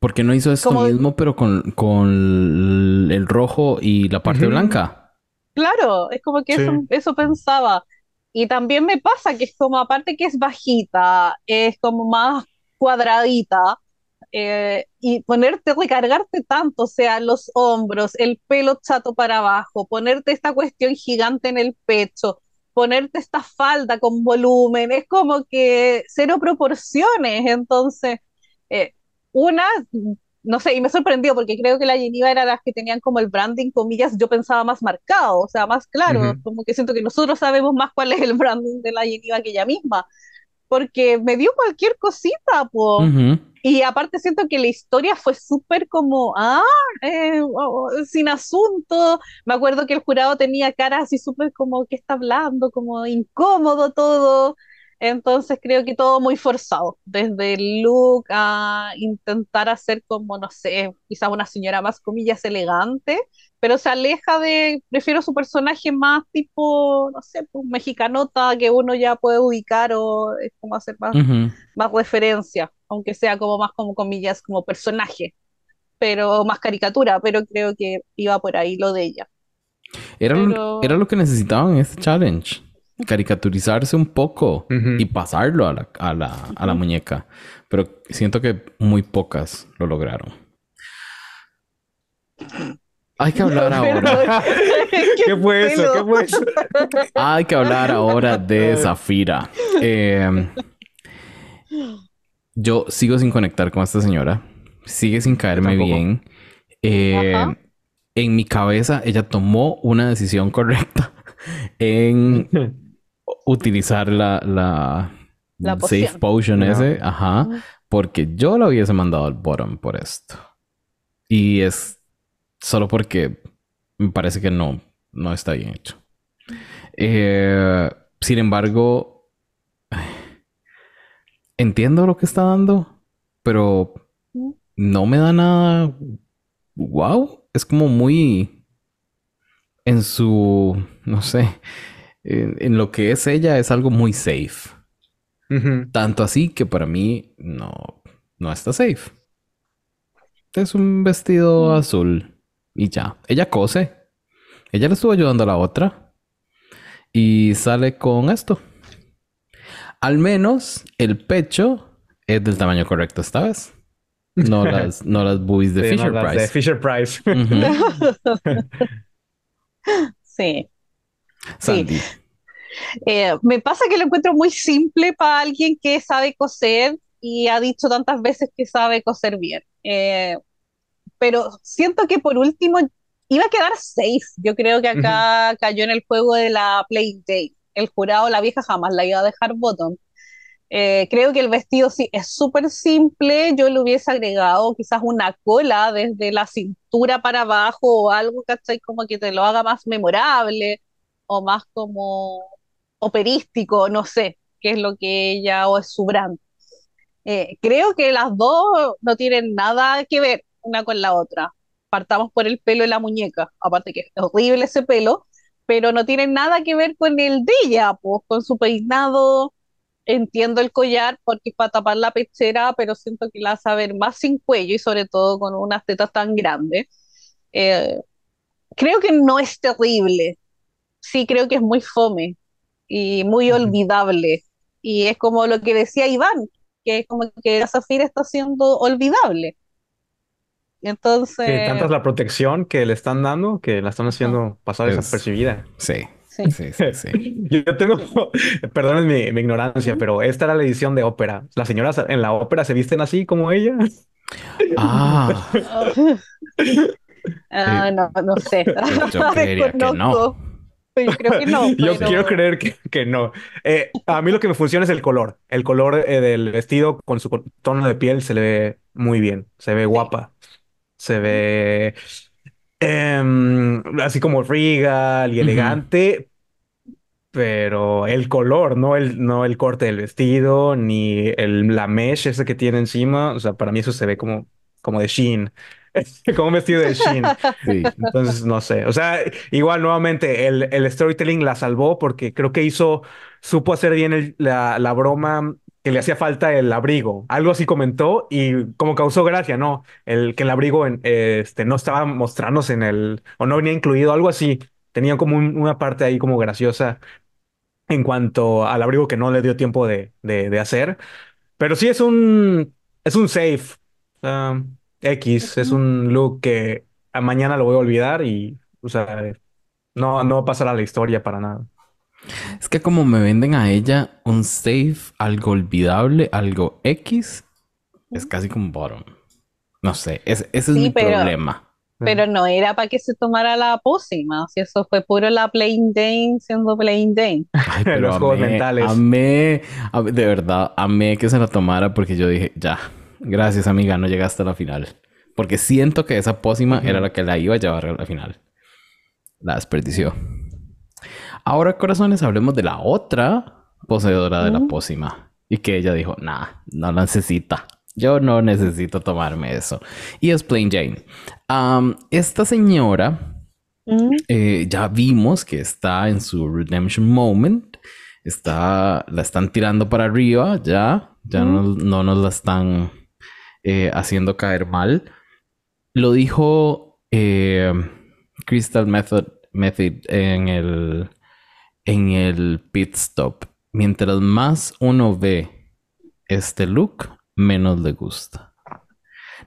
¿Por qué no hizo esto Como- mismo, pero con, con el rojo y la parte blanca? Claro, es como que Sí. eso, eso pensaba. Y también me pasa que es como, aparte que es bajita, es como más cuadradita, eh, y ponerte, recargarte tanto, o sea, los hombros, el pelo chato para abajo, ponerte esta cuestión gigante en el pecho, ponerte esta falda con volumen, es como que cero proporciones. Entonces, una, no sé, y me sorprendió porque creo que la Geneva era las que tenían como el branding, comillas, yo pensaba más marcado, o sea, más claro, Ujú. como que siento que nosotros sabemos más cuál es el branding de la Geneva que ella misma, porque me dio cualquier cosita, po. Y aparte siento que la historia fue súper como, ah, eh, oh, oh, sin asunto. Me acuerdo que el jurado tenía cara así súper como que está hablando, como incómodo todo. Entonces creo que todo muy forzado, desde el look a intentar hacer como, no sé, quizás una señora más comillas elegante, pero se aleja de, prefiero su personaje más tipo, no sé, pues, mexicanota que uno ya puede ubicar o es como hacer más más referencia, aunque sea como más como comillas, como personaje, pero más caricatura, pero creo que iba por ahí lo de ella. Era, lo- era lo que necesitaban en este challenge. Caricaturizarse un poco y pasarlo a la, a la, a la muñeca. Pero siento que muy pocas lo lograron. Hay que hablar ahora. ¿Qué fue eso? ¿Qué fue eso? Hay que hablar ahora de Zafira. Eh, yo sigo sin conectar con esta señora. Sigue sin caerme bien. Eh, Ajá. en mi cabeza, ella tomó una decisión correcta en utilizar la, la, La Safe. Potion ese. Ajá. Porque yo lo hubiese mandado al bottom por esto. Y es solo porque me parece que no, no está bien hecho. Eh, sin embargo, entiendo lo que está dando, pero no me da nada. Wow, es como muy en su, no sé, en, en lo que es ella es algo muy safe. Tanto así que para mí no, no está safe. Es un vestido Mm. azul y ya. Ella cose. Ella le estuvo ayudando a la otra y sale con esto. Al menos el pecho es del tamaño correcto esta vez. No las, no las boobies de Sí, no, Fisher las Price. de Fisher Price. Sí. Sandy. Eh, me pasa que lo encuentro muy simple para alguien que sabe coser y ha dicho tantas veces que sabe coser bien. Eh, pero siento que por último iba a quedar safe. Yo creo que acá cayó en el juego de la Play Day. El jurado, la vieja jamás la iba a dejar bottom. Eh, creo que el vestido sí es súper simple. Yo le hubiese agregado quizás una cola desde la cintura para abajo o algo, ¿cachai? Como que te lo haga más memorable o más como operístico, no sé qué es lo que ella o es su brand. Eh, creo que las dos no tienen nada que ver una con la otra. partamos por el pelo de la muñeca, aparte que es horrible ese pelo, pero no tiene nada que ver con el de ella, pues con su peinado. Entiendo el collar porque es para tapar la pechera, pero siento que la a ver más sin cuello y sobre todo con unas tetas tan grandes. Eh, creo que no es terrible. Sí, creo que es muy fome y muy olvidable. Y es como lo que decía Iván, que es como que la Zafira está siendo olvidable. Entonces. Que tanta es la protección que le están dando que la están haciendo pasar Es- desapercibida. Sí. Sí. Sí, sí, sí. Yo tengo, perdón mi, mi ignorancia, pero esta era la edición de ópera. ¿Las señoras en la ópera se visten así como ella? Ah, Ah, no, no sé. yo creería que no. Yo creo que no. Yo pero- quiero creer que, que no. Eh, a mí lo que me funciona es el color. El color eh, del vestido con su tono de piel se le ve muy bien. Se ve guapa. Se ve em, así como regal y elegante. Pero el color, no el, no el corte del vestido, ni el, la mesh ese que tiene encima. O sea, para mí eso se ve como, como de Shein. Como un vestido de Shein. Sí. Entonces, no sé. O sea, igual nuevamente el, el storytelling la salvó porque creo que hizo, supo hacer bien el- la, la broma que le hacía falta el abrigo. Algo así comentó y como causó gracia, ¿no? El que el abrigo en- este, no estaba mostrándose en el, o no venía incluido, algo así. Tenía como un- una parte ahí como graciosa en cuanto al abrigo que no le dio tiempo de, de, de hacer. Pero sí es un, es un safe. ah, X, es un look que a mañana lo voy a olvidar y, o sea, no, no va a pasar a la historia para nada. Es que como me venden a ella un safe, algo olvidable, algo X, es casi como bottom. No sé, ese, ese es Sí, mi pero- problema. Pero no era para que se tomara la pócima, si eso fue puro la plain Jane siendo plain Jane. Ay, pero Los juegos amé, mentales. amé, amé- de verdad, amé que se la tomara porque yo dije, ya, gracias amiga, no llegaste a la final. Porque siento que esa pócima era la que la iba a llevar a la final. La desperdició. Ahora, corazones, hablemos de la otra poseedora de la pócima. Y que ella dijo, nah, no la necesita. Yo no necesito tomarme eso. Y es Plain Jane. Am, esta señora eh, ya vimos que está en su redemption moment. Está, la están tirando para arriba, ya. Ya no, no nos la están eh, haciendo caer mal. Lo dijo eh, Crystal Method, Method en el, en el pit stop. Mientras más uno ve este look, menos le gusta.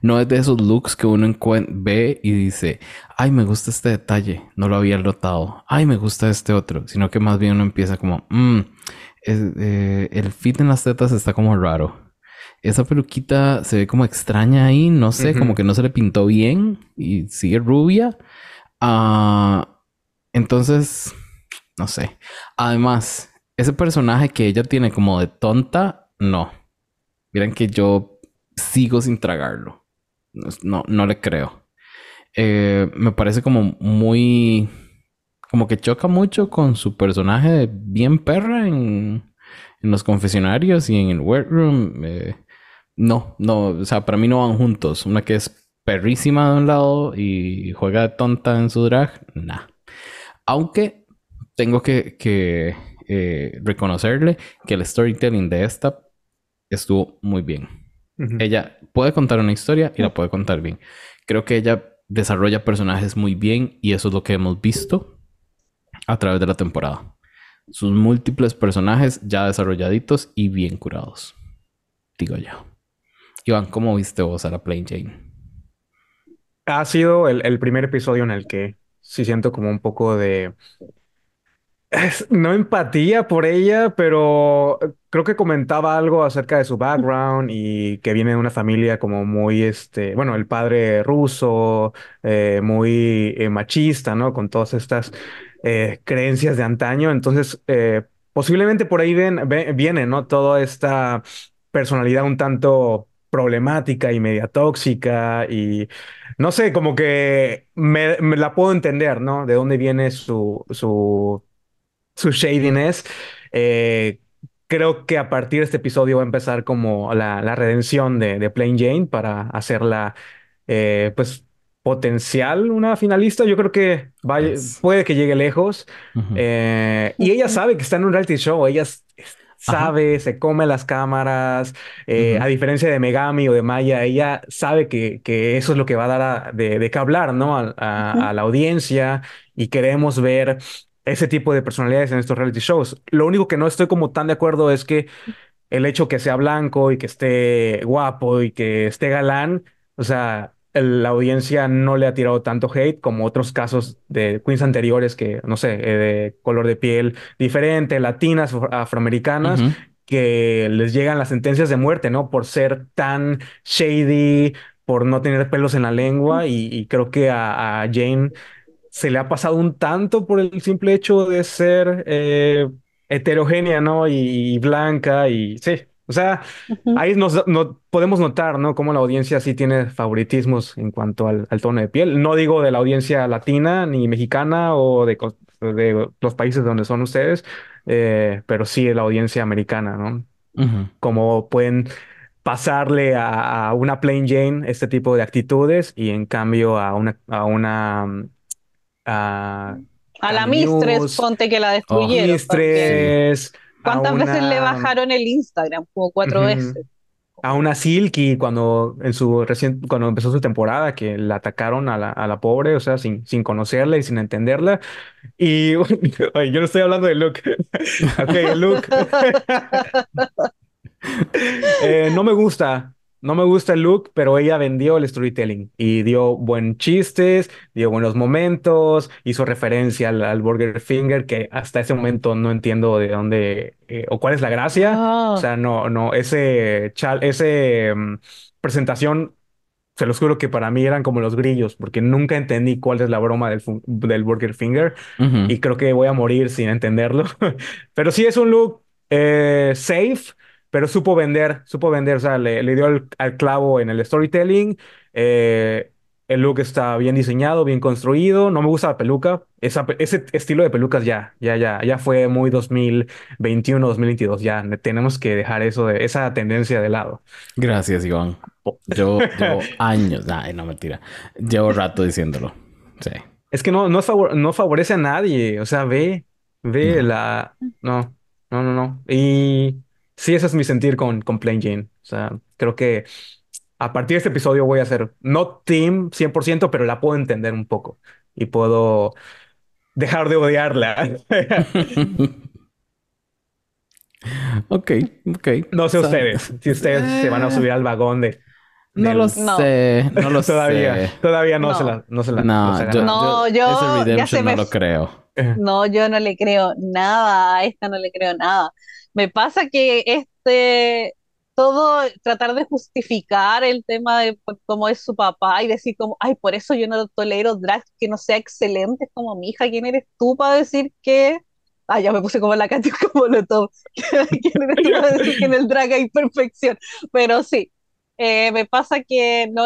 No es de esos looks que uno ve y dice, ay, me gusta este detalle, no lo había notado, ay, me gusta este otro, sino que más bien uno empieza como, "Mm, eh, el fit en las tetas está como raro. Esa peluquita se ve como extraña ahí, no sé, como que no se le pintó bien y sigue rubia. Ah, entonces, no sé. Además, ese personaje que ella tiene como de tonta, no. Miren que yo sigo sin tragarlo. No, no, no le creo. Eh, me parece como muy... Como que choca mucho con su personaje de bien perra en, en los confesionarios y en el workroom. Eh, no, no, o sea, para mí no van juntos. Una que es perrísima de un lado y juega de tonta en su drag, nah. Aunque tengo que, que, eh, reconocerle que el storytelling de esta estuvo muy bien. Ella puede contar una historia y la puede contar bien. Creo que ella desarrolla personajes muy bien y eso es lo que hemos visto a través de la temporada. Sus múltiples personajes ya desarrolladitos y bien curados. Digo yo. Iván, ¿cómo viste vos a la Plain Jane? Ha sido el, el primer episodio en el que sí siento como un poco de... no empatía por ella, pero creo que comentaba algo acerca de su background y que viene de una familia como muy, este, bueno, el padre ruso, eh, muy eh, machista, ¿no? Con todas estas eh, creencias de antaño. Entonces, posiblemente por ahí ven- ve- viene, ¿no? Toda esta personalidad un tanto problemática y media tóxica y no sé, como que me, me la puedo entender, ¿no? De dónde viene su, su, su shadiness. Eh, creo que a partir de este episodio va a empezar como la, la redención de, de Plain Jane para hacerla, eh, pues, potencial una finalista. Yo creo que vaya, puede que llegue lejos. Eh, y ella sabe que está en un reality show. Ella sabe, se come las cámaras. Eh. A diferencia de Megami o de Maya, ella sabe que, que eso es lo que va a dar a- de, de qué hablar, ¿no? A, a- la audiencia y queremos ver ese tipo de personalidades en estos reality shows. Lo único que no estoy como tan de acuerdo es que el hecho que sea blanco y que esté guapo y que esté galán, o sea, la audiencia no le ha tirado tanto hate como otros casos de queens anteriores que, no sé, eh, de color de piel diferente, latinas, afro- afroamericanas, que les llegan las sentencias de muerte, ¿no? Por ser tan shady, por no tener pelos en la lengua y, y creo que a, a Jane se le ha pasado un tanto por el simple hecho de ser eh, heterogénea, ¿no? Y, y blanca y sí, o sea, Ujú. ahí nos no, podemos notar, ¿no? Cómo la audiencia sí tiene favoritismos en cuanto al, al tono de piel. No digo de la audiencia latina ni mexicana o de, de los países donde son ustedes, eh, pero sí de la audiencia americana, ¿no? Ujú. Como pueden pasarle a, a una plain Jane este tipo de actitudes y en cambio a una, a una mm, a A la Mistress, ponte que la destruyeron. Mistress, ¿Cuántas veces le una- bajaron el Instagram? Como cuatro Ujú. veces. a una Silky cuando en su recién cuando empezó su temporada que la atacaron a la, a la pobre, o sea, sin, sin conocerla y sin entenderla. Y oye, yo no estoy hablando de Luke. Ok, Luke. Eh, no me gusta, no me gusta el look, pero ella vendió el storytelling y dio buen chistes, dio buenos momentos, hizo referencia al, al Burger Finger, que hasta ese momento no entiendo de dónde eh, o cuál es la gracia. Ah. O sea, no, no, ese chal, ese mm, presentación, se los juro que para mí eran como los grillos, porque nunca entendí cuál es la broma del, del Burger Finger y creo que voy a morir sin entenderlo. Pero sí es un look eh, safe, pero supo vender, supo vender, o sea, le, le dio al, al clavo en el storytelling. eh, el look está bien diseñado, bien construido. No me gusta la peluca. Esa ese estilo de pelucas ya, ya, ya, ya fue muy 2021, 2022. Ya tenemos que dejar eso de esa tendencia de lado. Gracias, Iván. Yo llevo años, ay, no mentira. Llevo rato diciéndolo. Sí. Es que no, no, no favorece a nadie. O sea, ve, ve No. la. No, no, no, no. Y sí, ese es mi sentir con, con Plain Jane. O sea, creo que a partir de este episodio voy a ser no team 100%, pero la puedo entender un poco. Y puedo dejar de odiarla. Ok, ok. No sé ustedes, si ustedes se van a subir al vagón de. No del- lo No. sé, no lo todavía, sé. todavía no, No. se la, no se la, No, no se yo. No, yo- yo- ese ya se no me- lo creo. Eh, No, yo no le creo nada, a esta no le creo nada. Me pasa que este, todo, tratar de justificar el tema de pues, cómo es su papá y decir como, ay, por eso yo no tolero drag que no sea excelente, como, mi hija, ¿quién eres tú para decir que... Ah, ya me puse como la canción como lo todo. ¿Quién eres tú para decir que en el drag hay perfección? Pero sí, eh, me pasa que no,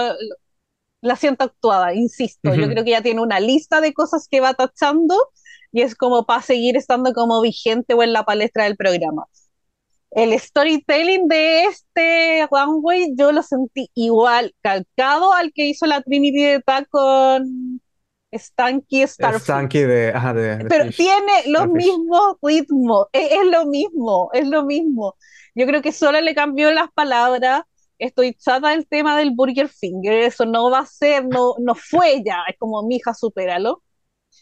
la siento actuada, insisto. Yo creo que ya tiene una lista de cosas que va tachando y es como para seguir estando como vigente o en la palestra del programa. El storytelling de este runway yo lo sentí igual, calcado al que hizo la Trinity de Ta con Stanky Starfish. Stanky de, ajá, de, de Pero Fish. tiene los Starfish. mismos ritmos, es, es lo mismo, es lo mismo. Yo creo que solo le cambió las palabras. Estoy chata del tema del Burger Finger, eso no va a ser, no, no fue ya, es como mi hija, supéralo.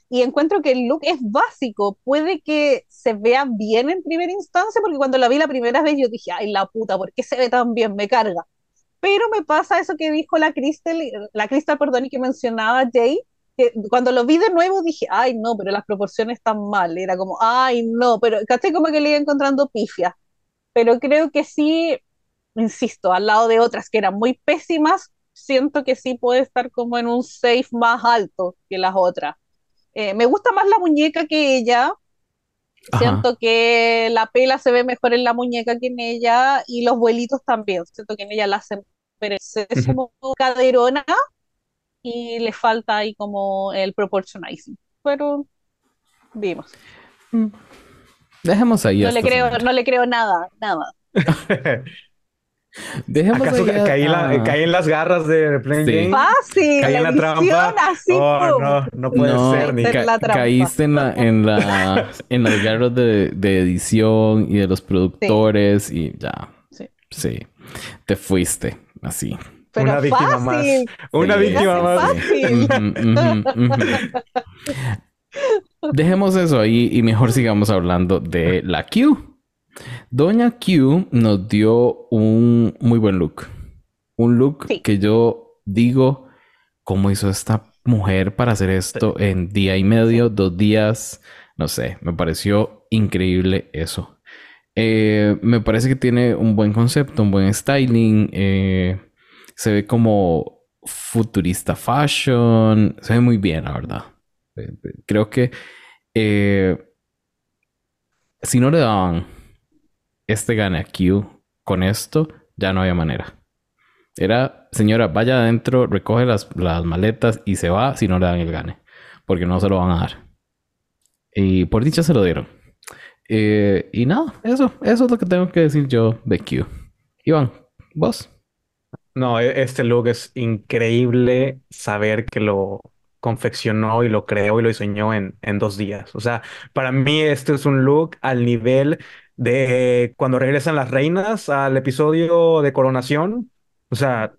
Y encuentro que el look es básico, puede que se vea bien en primera instancia, porque cuando la vi la primera vez yo dije, ay la puta, ¿por qué se ve tan bien? Me carga. Pero me pasa eso que dijo la Crystal, la Crystal, perdón, y que mencionaba Jay, que cuando lo vi de nuevo dije, ay no, pero las proporciones están mal, era como, ay no, pero caché como que le iba encontrando pifias, pero creo que sí, insisto, al lado de otras que eran muy pésimas, siento que sí puede estar como en un safe más alto que las otras. Eh, me gusta más la muñeca que ella, Ajá. siento que la pela se ve mejor en la muñeca que en ella y los vuelitos también, siento que en ella la hacen parecer es como caderona y le falta ahí como el proportionizing, pero vimos. Dejemos ahí No le creo, no le creo nada, nada. Dejemos ¿Acaso ahí a- caí, la- a- caí en las garras de Playing Sí. Game? Fácil, Caí en la trampa. así, Oh, no, no puede No, ser, ni ca- la trampa. caíste en la, en la, en las garras de, de edición y de los productores y ya. Sí. Sí. Te fuiste así. Pero Una víctima más. Una Sí. víctima más. Fácil. Dejemos eso ahí y mejor sigamos hablando de la Q. Doña Q nos dio un muy buen look. Un look Sí. que yo digo, ¿cómo hizo esta mujer para hacer esto en día y medio, dos días? No sé, me pareció increíble eso. Eh, me parece que tiene un buen concepto, un buen styling. eh, se ve como futurista fashion. Se ve muy bien, la verdad. Eh, Creo que si no le daban este gane a Q con esto, ya no había manera. Era, señora, vaya adentro, recoge las, las maletas y se va si no le dan el gane. Porque no se lo van a dar. Y por dicha se lo dieron. Eh, y nada, eso, eso es lo que tengo que decir yo de Q. Iván, vos. No, e- este look es increíble saber que lo confeccionó y lo creó y lo diseñó en, en dos días. O sea, para mí este es un look al nivel de cuando regresan las reinas al episodio de coronación. O sea,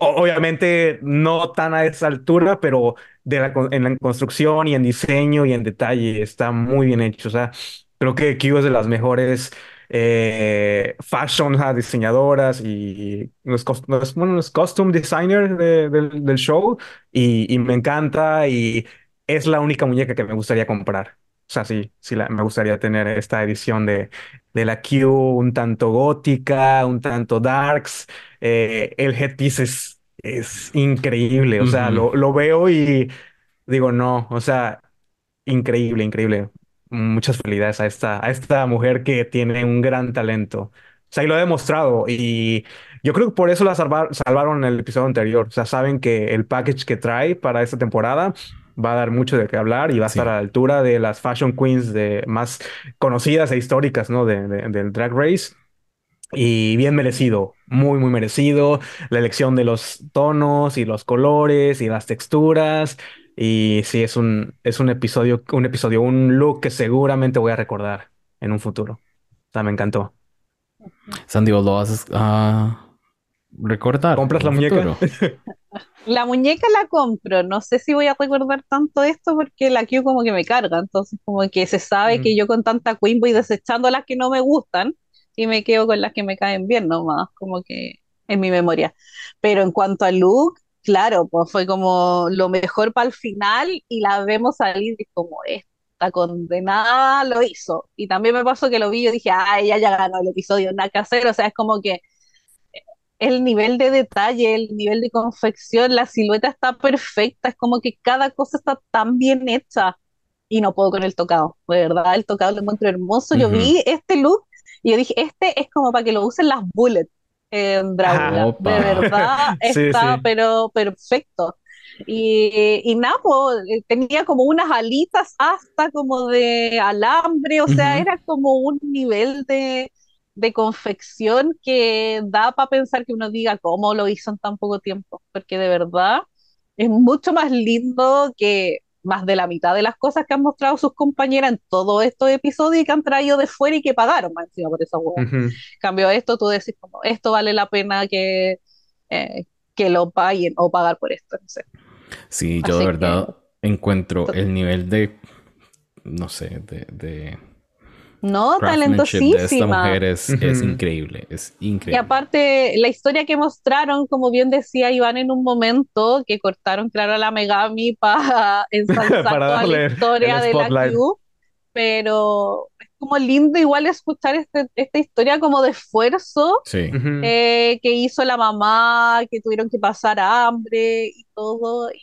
o- obviamente no tan a esa altura, pero de la, en la construcción y en diseño y en detalle está muy bien hecho. O sea, creo que Q es de las mejores eh, fashion diseñadoras y los, los- bueno, los costume designer de- del, del show y, y me encanta y es la única muñeca que me gustaría comprar. O sea, sí, sí la- me gustaría tener esta edición de, de la Q un tanto gótica, un tanto darks. Eh, el headpiece es, es increíble, o sea, lo, lo veo y digo, no, o sea, increíble, increíble. Muchas felicidades a esta, a esta mujer que tiene un gran talento. O sea, y lo ha demostrado. Y yo creo que por eso la salvar- salvaron en el episodio anterior. O sea, saben que el package que trae para esta temporada va a dar mucho de qué hablar y va a Sí. estar a la altura de las fashion queens de, más conocidas e históricas, ¿no? De, de- del Drag Race. Y bien merecido, muy, muy merecido. La elección de los tonos y los colores y las texturas. Y sí, es un, es un episodio, un episodio, un look que seguramente voy a recordar en un futuro. O sea, me encantó. Sandy, vos lo vas a recordar. ¿Compras la muñeca? La muñeca la compro, no sé si voy a recordar tanto esto porque la Q como que me carga, entonces como que se sabe Ujú. que yo con tanta Queen voy desechando las que no me gustan y me quedo con las que me caen bien nomás, como que en mi memoria. Pero en cuanto a look, claro, pues fue como lo mejor para el final y la vemos salir y como esta condenada lo hizo. Y también me pasó que lo vi y yo dije, ay, ya, ya ganó el episodio, nada que hacer, o sea, es como que el nivel de detalle, el nivel de confección, la silueta está perfecta, es como que cada cosa está tan bien hecha y no puedo con el tocado, de verdad, el tocado lo encuentro hermoso. Yo Ujú. vi este look y yo dije, este es como para que lo usen las bullets en Drácula, Opa. de verdad Sí, está sí. pero perfecto. Y, y nada, pues, tenía como unas alitas hasta como de alambre, o sea, Ujú. era como un nivel de, de confección que da para pensar que uno diga cómo lo hizo en tan poco tiempo, porque de verdad es mucho más lindo que más de la mitad de las cosas que han mostrado sus compañeras en todos estos episodios y que han traído de fuera y que pagaron más encima por esa hueá. Ujú. cambio esto, tú decís como, esto vale la pena que, eh, que lo paguen o pagar por esto, no sé. Sí, yo de Así verdad encuentro to- el nivel de, no sé, de, de No, craftsmanship de esta talentosísima. mujer es, increíble, es Y increíble. aparte, la historia que mostraron, como bien decía Iván en un momento, que cortaron, claro, a la Megami para ensalzar Para toda la historia de la. Q, pero es como lindo igual escuchar este- esta historia como de esfuerzo Sí. Eh, que hizo la mamá, que tuvieron que pasar hambre y todo, y,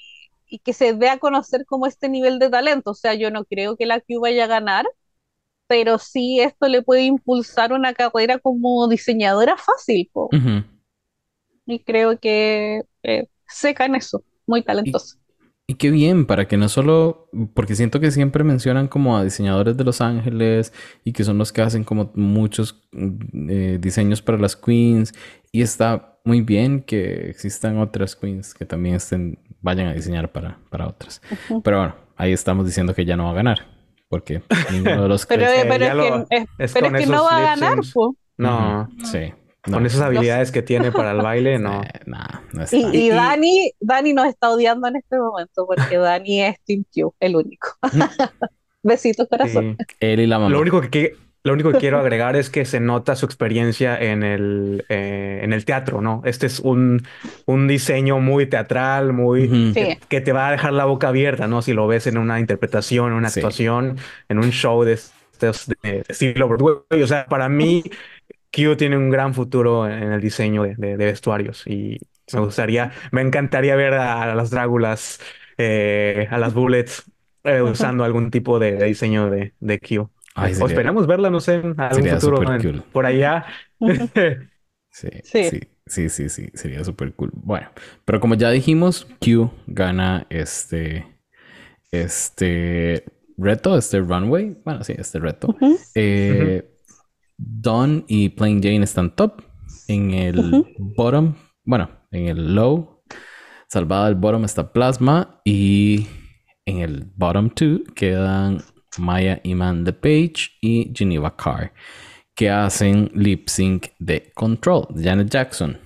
y que se dé a conocer como este nivel de talento. O sea, yo no creo que la Q vaya a ganar, pero sí esto le puede impulsar una carrera como diseñadora fácil, po. Y creo que eh, seca en eso, muy talentosa. Y qué bien, para que no solo, porque siento que siempre mencionan como a diseñadores de Los Ángeles y que son los que hacen como muchos mm, eh, diseños para las queens y está muy bien que existan otras queens que también estén, vayan a diseñar para, para otras. Pero bueno, ahí estamos diciendo que ya no va a ganar, porque ninguno de los Pero, que... eh, pero es, lo- que, es- es pero es que no va a ganar, po. No, Sí. No, con esas habilidades que tiene para el baile, no. eh, nah, no está. Y, y Y- y- Dani, Dani nos está odiando en este momento porque Dani es Team Q, el único. Besitos, corazón. Sí. Él y la mamá. Lo único que, que- lo único que quiero agregar es que se nota su experiencia en el, eh, en el teatro, ¿no? Este es un, un diseño muy teatral, muy. Sí. que te va a dejar la boca abierta, ¿no? Si lo ves en una interpretación, en una Sí. actuación, en un show de, estos- de estilo Broadway. O sea, para mí, Q tiene un gran futuro en el diseño de, de- de vestuarios y me gustaría, me encantaría ver a, las Dráculas, eh, a las Bullets eh, usando algún tipo de, de diseño de, de Q. Ay, o sería- esperamos verla, no sé, en algún sería futuro cool. por allá. Sí, Sí. sí, sí, sí, sí, sería súper cool. Bueno, pero como ya dijimos, Q gana este, este reto, este runway. Bueno, sí, este reto. Eh, Dawn y Plain Jane están top. En el bottom, bueno, en el low, salvada del bottom está Plasma. Y en el bottom two quedan Maya Iman The Page y Geneva Carr, que hacen lip sync de Control, Janet Jackson.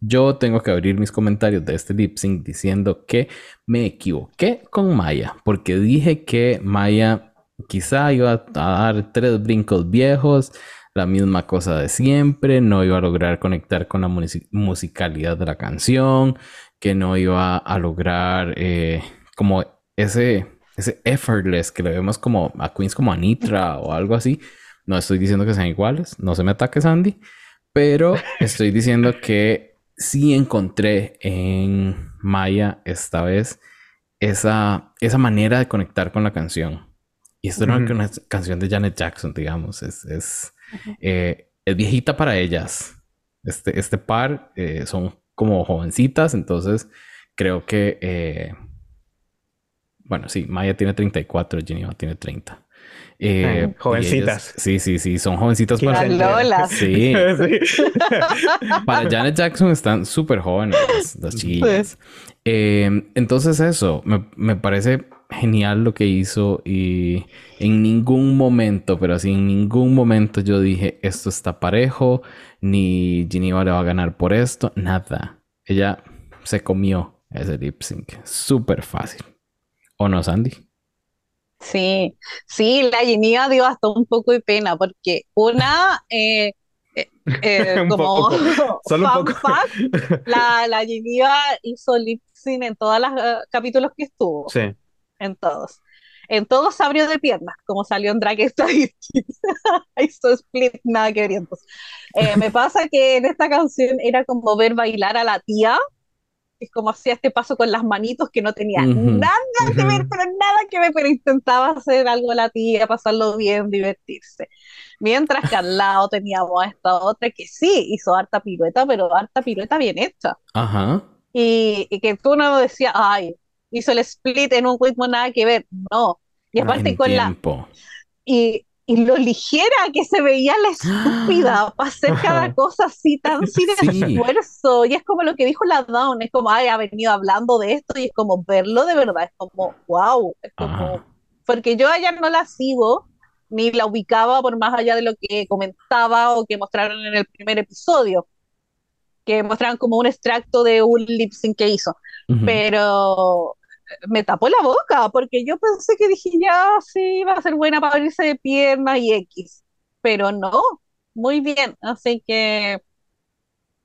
Yo tengo que abrir mis comentarios de este lip sync diciendo que me equivoqué con Maya, porque dije que Maya quizá iba a dar tres brincos viejos, la misma cosa de siempre, no iba a lograr conectar con la music- musicalidad de la canción, que no iba a lograr eh, como ese, ese effortless que le vemos como a queens como Anitra o algo así. No estoy diciendo que sean iguales, no se me ataque Sandy, pero estoy diciendo que sí encontré en Maya esta vez esa, esa manera de conectar con la canción. Y esto no es Ujú. una canción de Janet Jackson, digamos, es, es, eh, es viejita para ellas. Este, este par eh, son como jovencitas, entonces creo que, eh, bueno, sí, Maya tiene 34, Geneva tiene 30. Eh, Eh, jovencitas. y ellas- sí, sí, sí, son jovencitas para... Las Lolas. Sí, Sí. para Janet Jackson están súper jóvenes las, las chiquillas. Eh, entonces eso, me, me parece genial lo que hizo y en ningún momento, pero así en ningún momento yo dije esto está parejo, ni Geneva le va a ganar por esto, nada. Ella se comió ese lip sync, súper fácil. ¿O no, Sandy? Sí, sí, la Geneva dio hasta un poco de pena porque una, eh, eh, eh, Un como poco, solo un fun poco. fact, la, la Geneva hizo lip sync en todos los eh, capítulos que estuvo, Sí. en todos. En todos se abrió de piernas, como salió en Drag Statistics. hizo split, nada que ver. entonces. Eh, me pasa que en esta canción era como ver bailar a la tía, es como hacía este paso con las manitos que no tenía nada que ver, pero nada que ver, pero intentaba hacer algo la tía, pasarlo bien, divertirse. Mientras que al lado teníamos a esta otra que sí hizo harta pirueta, pero harta pirueta bien hecha. Ajá. Y, y que tú no decías, ay, hizo el split en un ritmo nada que ver. No. Y aparte En con la, y, y lo ligera que se veía la estúpida para hacer cada cosa así tan sin Sí. esfuerzo. Y es como lo que dijo la Dawn, es como, ay, ha venido hablando de esto y es como verlo de verdad, es como, wow, es como, porque yo a ella no la sigo, ni la ubicaba por más allá de lo que comentaba o que mostraron en el primer episodio, que mostraron como un extracto de un lip sync que hizo Ujú. pero me tapó la boca porque yo pensé que dije ya sí va a ser buena para abrirse de piernas y X, pero no, muy bien, así que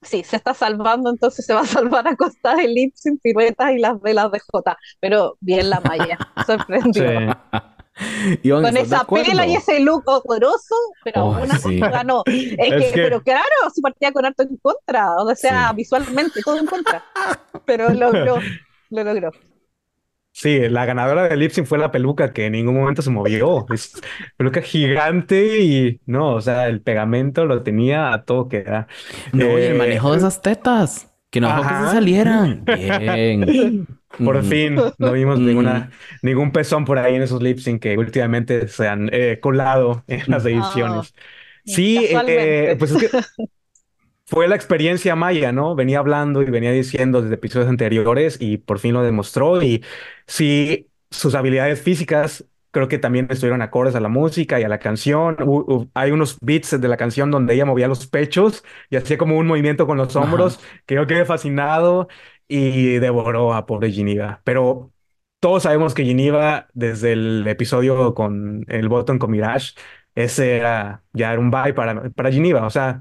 sí, se está salvando, entonces se va a salvar a costa de lip sync, piruetas y las velas de J, pero bien la. Sí. Iván, Con ¿estás de esa pela y ese look horroroso, pero Oh, aún así sí. ganó. Es, Es que, que- pero claro, si partía con harto en contra, o sea, Sí. visualmente todo en contra, pero logró, lo logró. Sí, la ganadora del lip sync fue la peluca que en ningún momento se movió. Es peluca gigante y no, o sea, el pegamento lo tenía a todo que da. No, y el Eh, manejo de esas tetas. Que no dejó que se salieran. Bien. Por Ujú. fin no vimos ninguna, ningún pezón por ahí en esos lip sync que últimamente se han eh, colado en las ediciones. Sí, eh, pues es que fue la experiencia maya, ¿no? Venía hablando y venía diciendo desde episodios anteriores y por fin lo demostró. Y sí, sus habilidades físicas creo que también estuvieron acordes a la música y a la canción. Hay unos beats de la canción donde ella movía los pechos y hacía como un movimiento con los Ajá. hombros que yo quedé fascinado y devoró a pobre Geneva. Pero todos sabemos que Geneva, desde el episodio con el botón con Mirage, ese era ya era un bye para, para Geneva. O sea.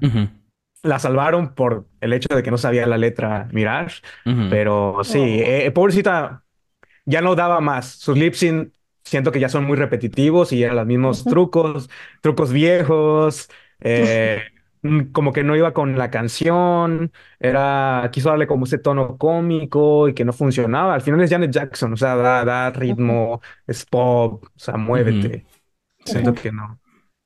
La salvaron por el hecho de que no sabía la letra Mirage, pero sí, Oh. eh, pobrecita, ya no daba más. Sus lip sync siento que ya son muy repetitivos y eran los mismos trucos, trucos viejos, eh, mm, como que no iba con la canción, era, quiso darle como ese tono cómico y que no funcionaba. Al final es Janet Jackson, o sea, da, da ritmo, es pop, o sea, muévete. Siento que no.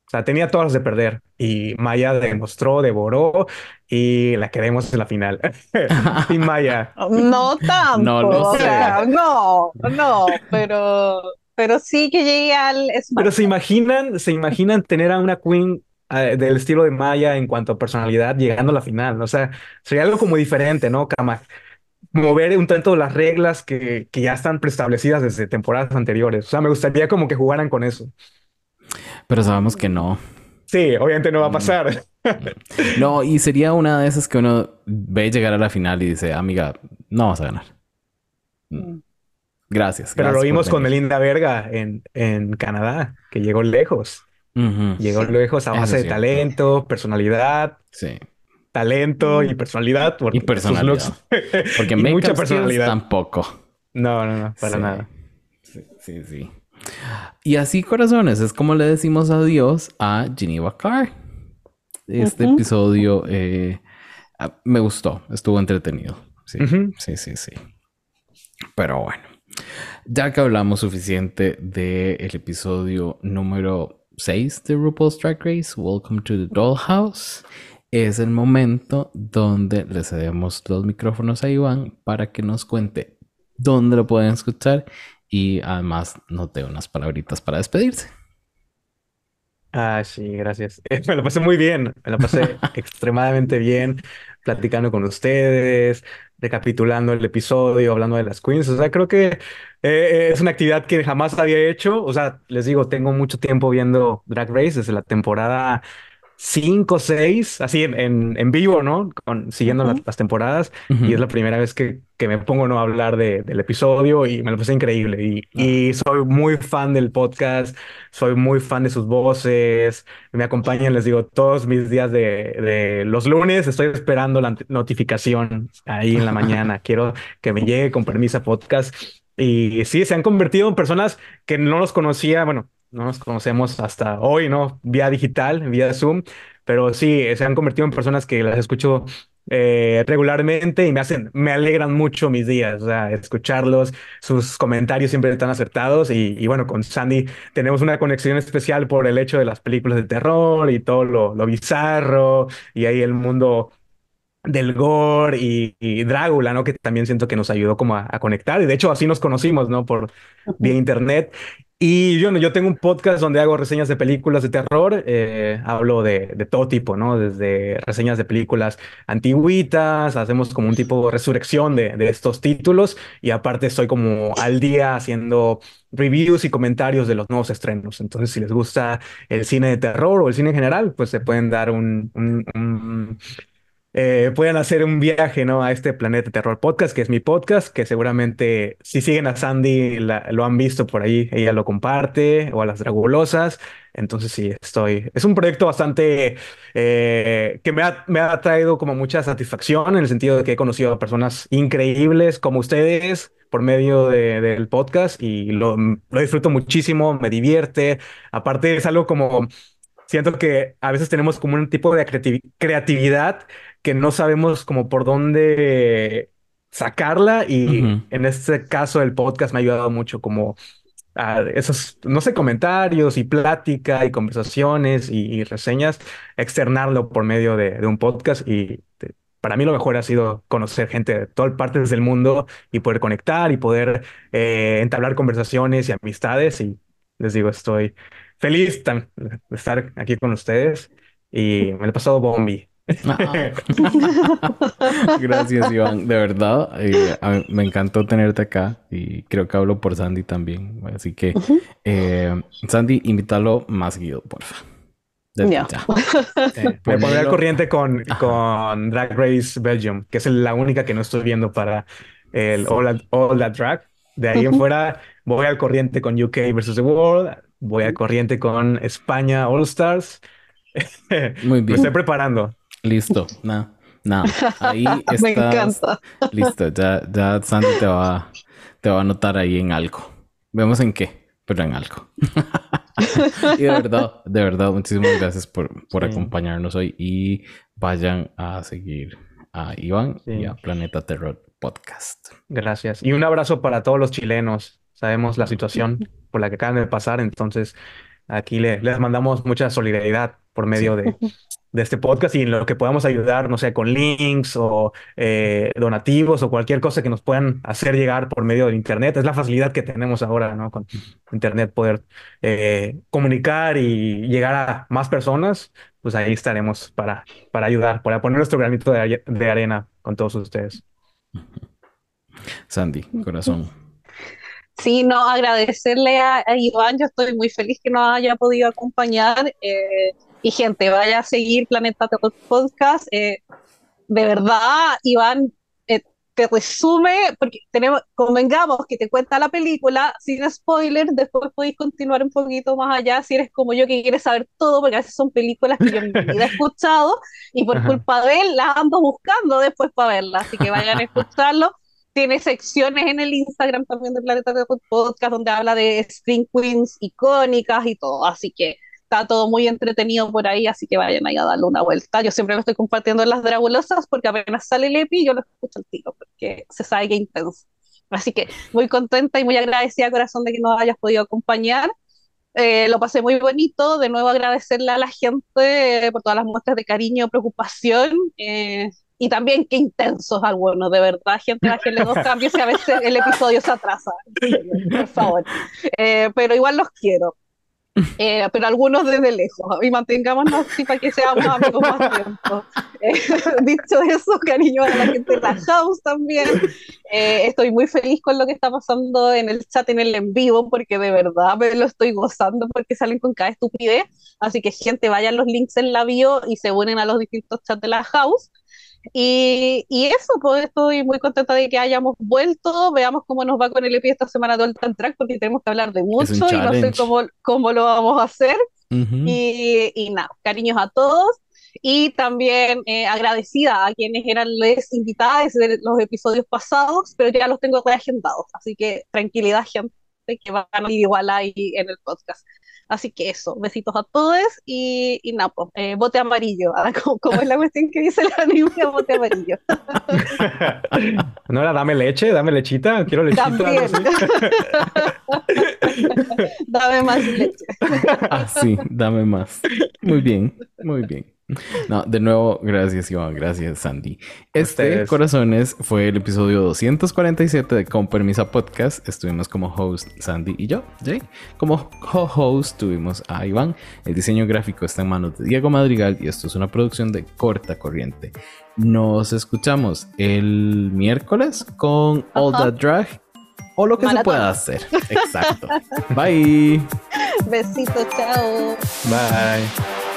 O sea, tenía todas las de perder y Maya demostró, devoró y la queremos en la final. Sin Maya. No tanto, No lo o sé. sea, no, no, pero, pero sí que llegue al Pero se imaginan, se imaginan tener a una queen eh, del estilo de Maya en cuanto a personalidad llegando a la final. O sea, sería algo como diferente, ¿no? Cama, mover un tanto las reglas que, que ya están preestablecidas desde temporadas anteriores. O sea, me gustaría como que jugaran con eso. Pero sabemos que no. Sí, obviamente no va a Mm. pasar. No, y sería una de esas que uno ve llegar a la final y dice, amiga, no vas a ganar. Mm. Gracias. Pero lo gracias vimos con venir". Melinda Verga en, en Canadá, que llegó lejos. Llegó Sí. lejos a base de talento, personalidad, Sí. talento y Mm. personalidad. porque Y personalidad. Porque y mucha personalidad. tampoco. No, no, no, para Sí. nada. Sí, sí, sí. Y así, corazones, es como le decimos adiós a Geneva Carr. Este episodio eh, me gustó, estuvo entretenido. Sí, sí, sí, sí. Pero bueno, ya que hablamos suficiente del episodio número 6 de RuPaul's Drag Race, Welcome to the Dollhouse, es el momento donde le cedemos los micrófonos a Iván para que nos cuente dónde lo pueden escuchar y además nos dé unas palabritas para despedirse. Ah, sí, gracias. Eh, me lo pasé muy bien, me lo pasé extremadamente bien platicando con ustedes, recapitulando el episodio, hablando de las queens. O sea, creo que eh, es una actividad que jamás había hecho. O sea, les digo, tengo mucho tiempo viendo Drag Race desde la temporada 5, 6, así en, en, en vivo, ¿no? Con, siguiendo las, las temporadas. Y es la primera vez que, que me pongo ¿no? a hablar de, del episodio y me lo pasé increíble. Y, y soy muy fan del podcast, soy muy fan de sus voces. Me acompañan, les digo, todos mis días de, de los lunes. Estoy esperando la notificación ahí en la mañana. Quiero que me llegue con permiso a podcast. Y sí, se han convertido en personas que no los conocía, bueno, no nos conocemos hasta hoy, ¿no? Vía digital, vía Zoom, pero sí, se han convertido en personas que las escucho eh, regularmente y me hacen, me alegran mucho mis días, o escucharlos, sus comentarios siempre están acertados y, y bueno, con Sandy tenemos una conexión especial por el hecho de las películas de terror y todo lo, lo bizarro y ahí el mundo del gore y, y Drácula, ¿no? Que también siento que nos ayudó como a, a conectar y de hecho así nos conocimos, ¿no? Por vía internet. Y yo, yo tengo un podcast donde hago reseñas de películas de terror, eh, hablo de, de todo tipo, ¿no? Desde reseñas de películas antiguitas, hacemos como un tipo de resurrección de, de estos títulos y aparte estoy como al día haciendo reviews y comentarios de los nuevos estrenos. Entonces, si les gusta el cine de terror o el cine en general, pues se pueden dar un, un, un eh, pueden hacer un viaje, ¿no? A este Planeta Terror Podcast, que es mi podcast, que seguramente si siguen a Sandy la- lo han visto por ahí, ella lo comparte, o a las Dragulosas. Entonces sí, estoy... Es un proyecto bastante eh, que me ha, me ha traído como mucha satisfacción en el sentido de que he conocido a personas increíbles como ustedes por medio de- del podcast y lo, lo disfruto muchísimo, me divierte. Aparte es algo como... Siento que a veces tenemos como un tipo de creativi- creatividad que no sabemos como por dónde sacarla y Ujú. en este caso el podcast me ha ayudado mucho como a esos, no sé, comentarios y plática y conversaciones y, y reseñas, externarlo por medio de, de un podcast y te- para mí lo mejor ha sido conocer gente de todas partes del mundo y poder conectar y poder eh, entablar conversaciones y amistades. Y les digo, estoy feliz de estar aquí con ustedes y me he pasado bombi. Gracias, Iván. De verdad, eh, me encantó tenerte acá y creo que hablo por Sandy también. Así que, eh, Sandy, invítalo más seguido, porfa. Eh, me pondré al corriente con, con Drag Race Belgium, que es la única que no estoy viendo para el All, That, Drag. De ahí en fuera voy al corriente con UK versus the World, voy al corriente con España All Stars. Muy bien. Me estoy preparando. Listo, nada, nada. Ahí estás. Me encanta. Listo, ya, ya Sandy te va, te va a anotar ahí en algo. Vemos en qué, pero en algo. y de verdad, de verdad, muchísimas gracias por, por acompañarnos hoy y vayan a seguir a Iván y a Planeta Terror Podcast. Gracias. Y un abrazo para todos los chilenos. Sabemos la situación por la que acaban de pasar, entonces aquí les mandamos mucha solidaridad por medio de, de este podcast y en lo que podamos ayudar, no sé, con links o eh, donativos o cualquier cosa que nos puedan hacer llegar por medio del Internet. Es la facilidad que tenemos ahora, ¿no? Con Internet poder eh, comunicar y llegar a más personas, pues ahí estaremos para, para ayudar, para poner nuestro granito de, de arena con todos ustedes. Sandy, corazón. Sí, no, agradecerle a, Iván, yo estoy muy feliz que nos haya podido acompañar. Eh, y gente, vaya a seguir Planeta Terror Podcast. Eh, de verdad, Iván, eh, te resume, porque tenemos, convengamos que te cuenta la película sin spoiler, después podéis continuar un poquito más allá si eres como yo que quieres saber todo, porque a veces son películas que yo vida he escuchado y por culpa de él las ando buscando después para verlas, así que vayan a escucharlo. Tiene secciones en el Instagram también de Planeta Terror Podcast donde habla de Spring Queens icónicas y todo, así que está todo muy entretenido por ahí, así que vayan ahí a darle una vuelta. Yo siempre lo estoy compartiendo en las Dragulosas porque apenas sale el EPI yo lo escucho al tiro porque se sabe que intenso. Así que muy contenta y muy agradecida, corazón, de que nos hayas podido acompañar. Eh, lo pasé muy bonito. De nuevo agradecerle a la gente eh, por todas las muestras de cariño, preocupación. Eh, y también qué intensos algunos, de verdad, gente, bájenle dos cambios y a veces el episodio se atrasa, por favor. pero igual los quiero. Eh, pero algunos desde lejos, y mantengámonos así para que seamos amigos más tiempo. Eh, dicho eso, cariño a la gente de la house también. Eh, estoy muy feliz con lo que está pasando en el chat, en el en vivo, porque de verdad me lo estoy gozando porque salen con cada estupidez. Así que, gente, vayan los links en la bio y se unen a los distintos chats de la house. Y, y, eso, pues estoy muy contenta de que hayamos vuelto. Veamos cómo nos va con el EPI esta semana de Old Track, porque tenemos que hablar de mucho y no sé cómo, cómo lo vamos a hacer. y, y, nada, cariños a todos. Y también eh, agradecida a quienes eran les invitados de los episodios pasados, pero ya los tengo reagendados. Así que tranquilidad, gente, que van a ir igual ahí en el podcast. Así que eso, besitos a todos y, y nada, pues, eh, bote amarillo, ah, como, es la cuestión que dice el anime, bote amarillo. no era dame leche, dame lechita, quiero lechita. También. dame más leche. ah, sí, dame más. Muy bien, muy bien. No, de nuevo, gracias Iván, gracias Sandy. Este, Corazones, fue el episodio 247 de Con Permisa Podcast. Estuvimos como host Sandy y yo, Jay. Como co-host tuvimos a Iván. El diseño gráfico está en manos de Diego Madrigal y esto es una producción de corta corriente. Nos escuchamos el miércoles con All That Drag o lo que se pueda hacer. Exacto. Bye. Besito, chao. Bye.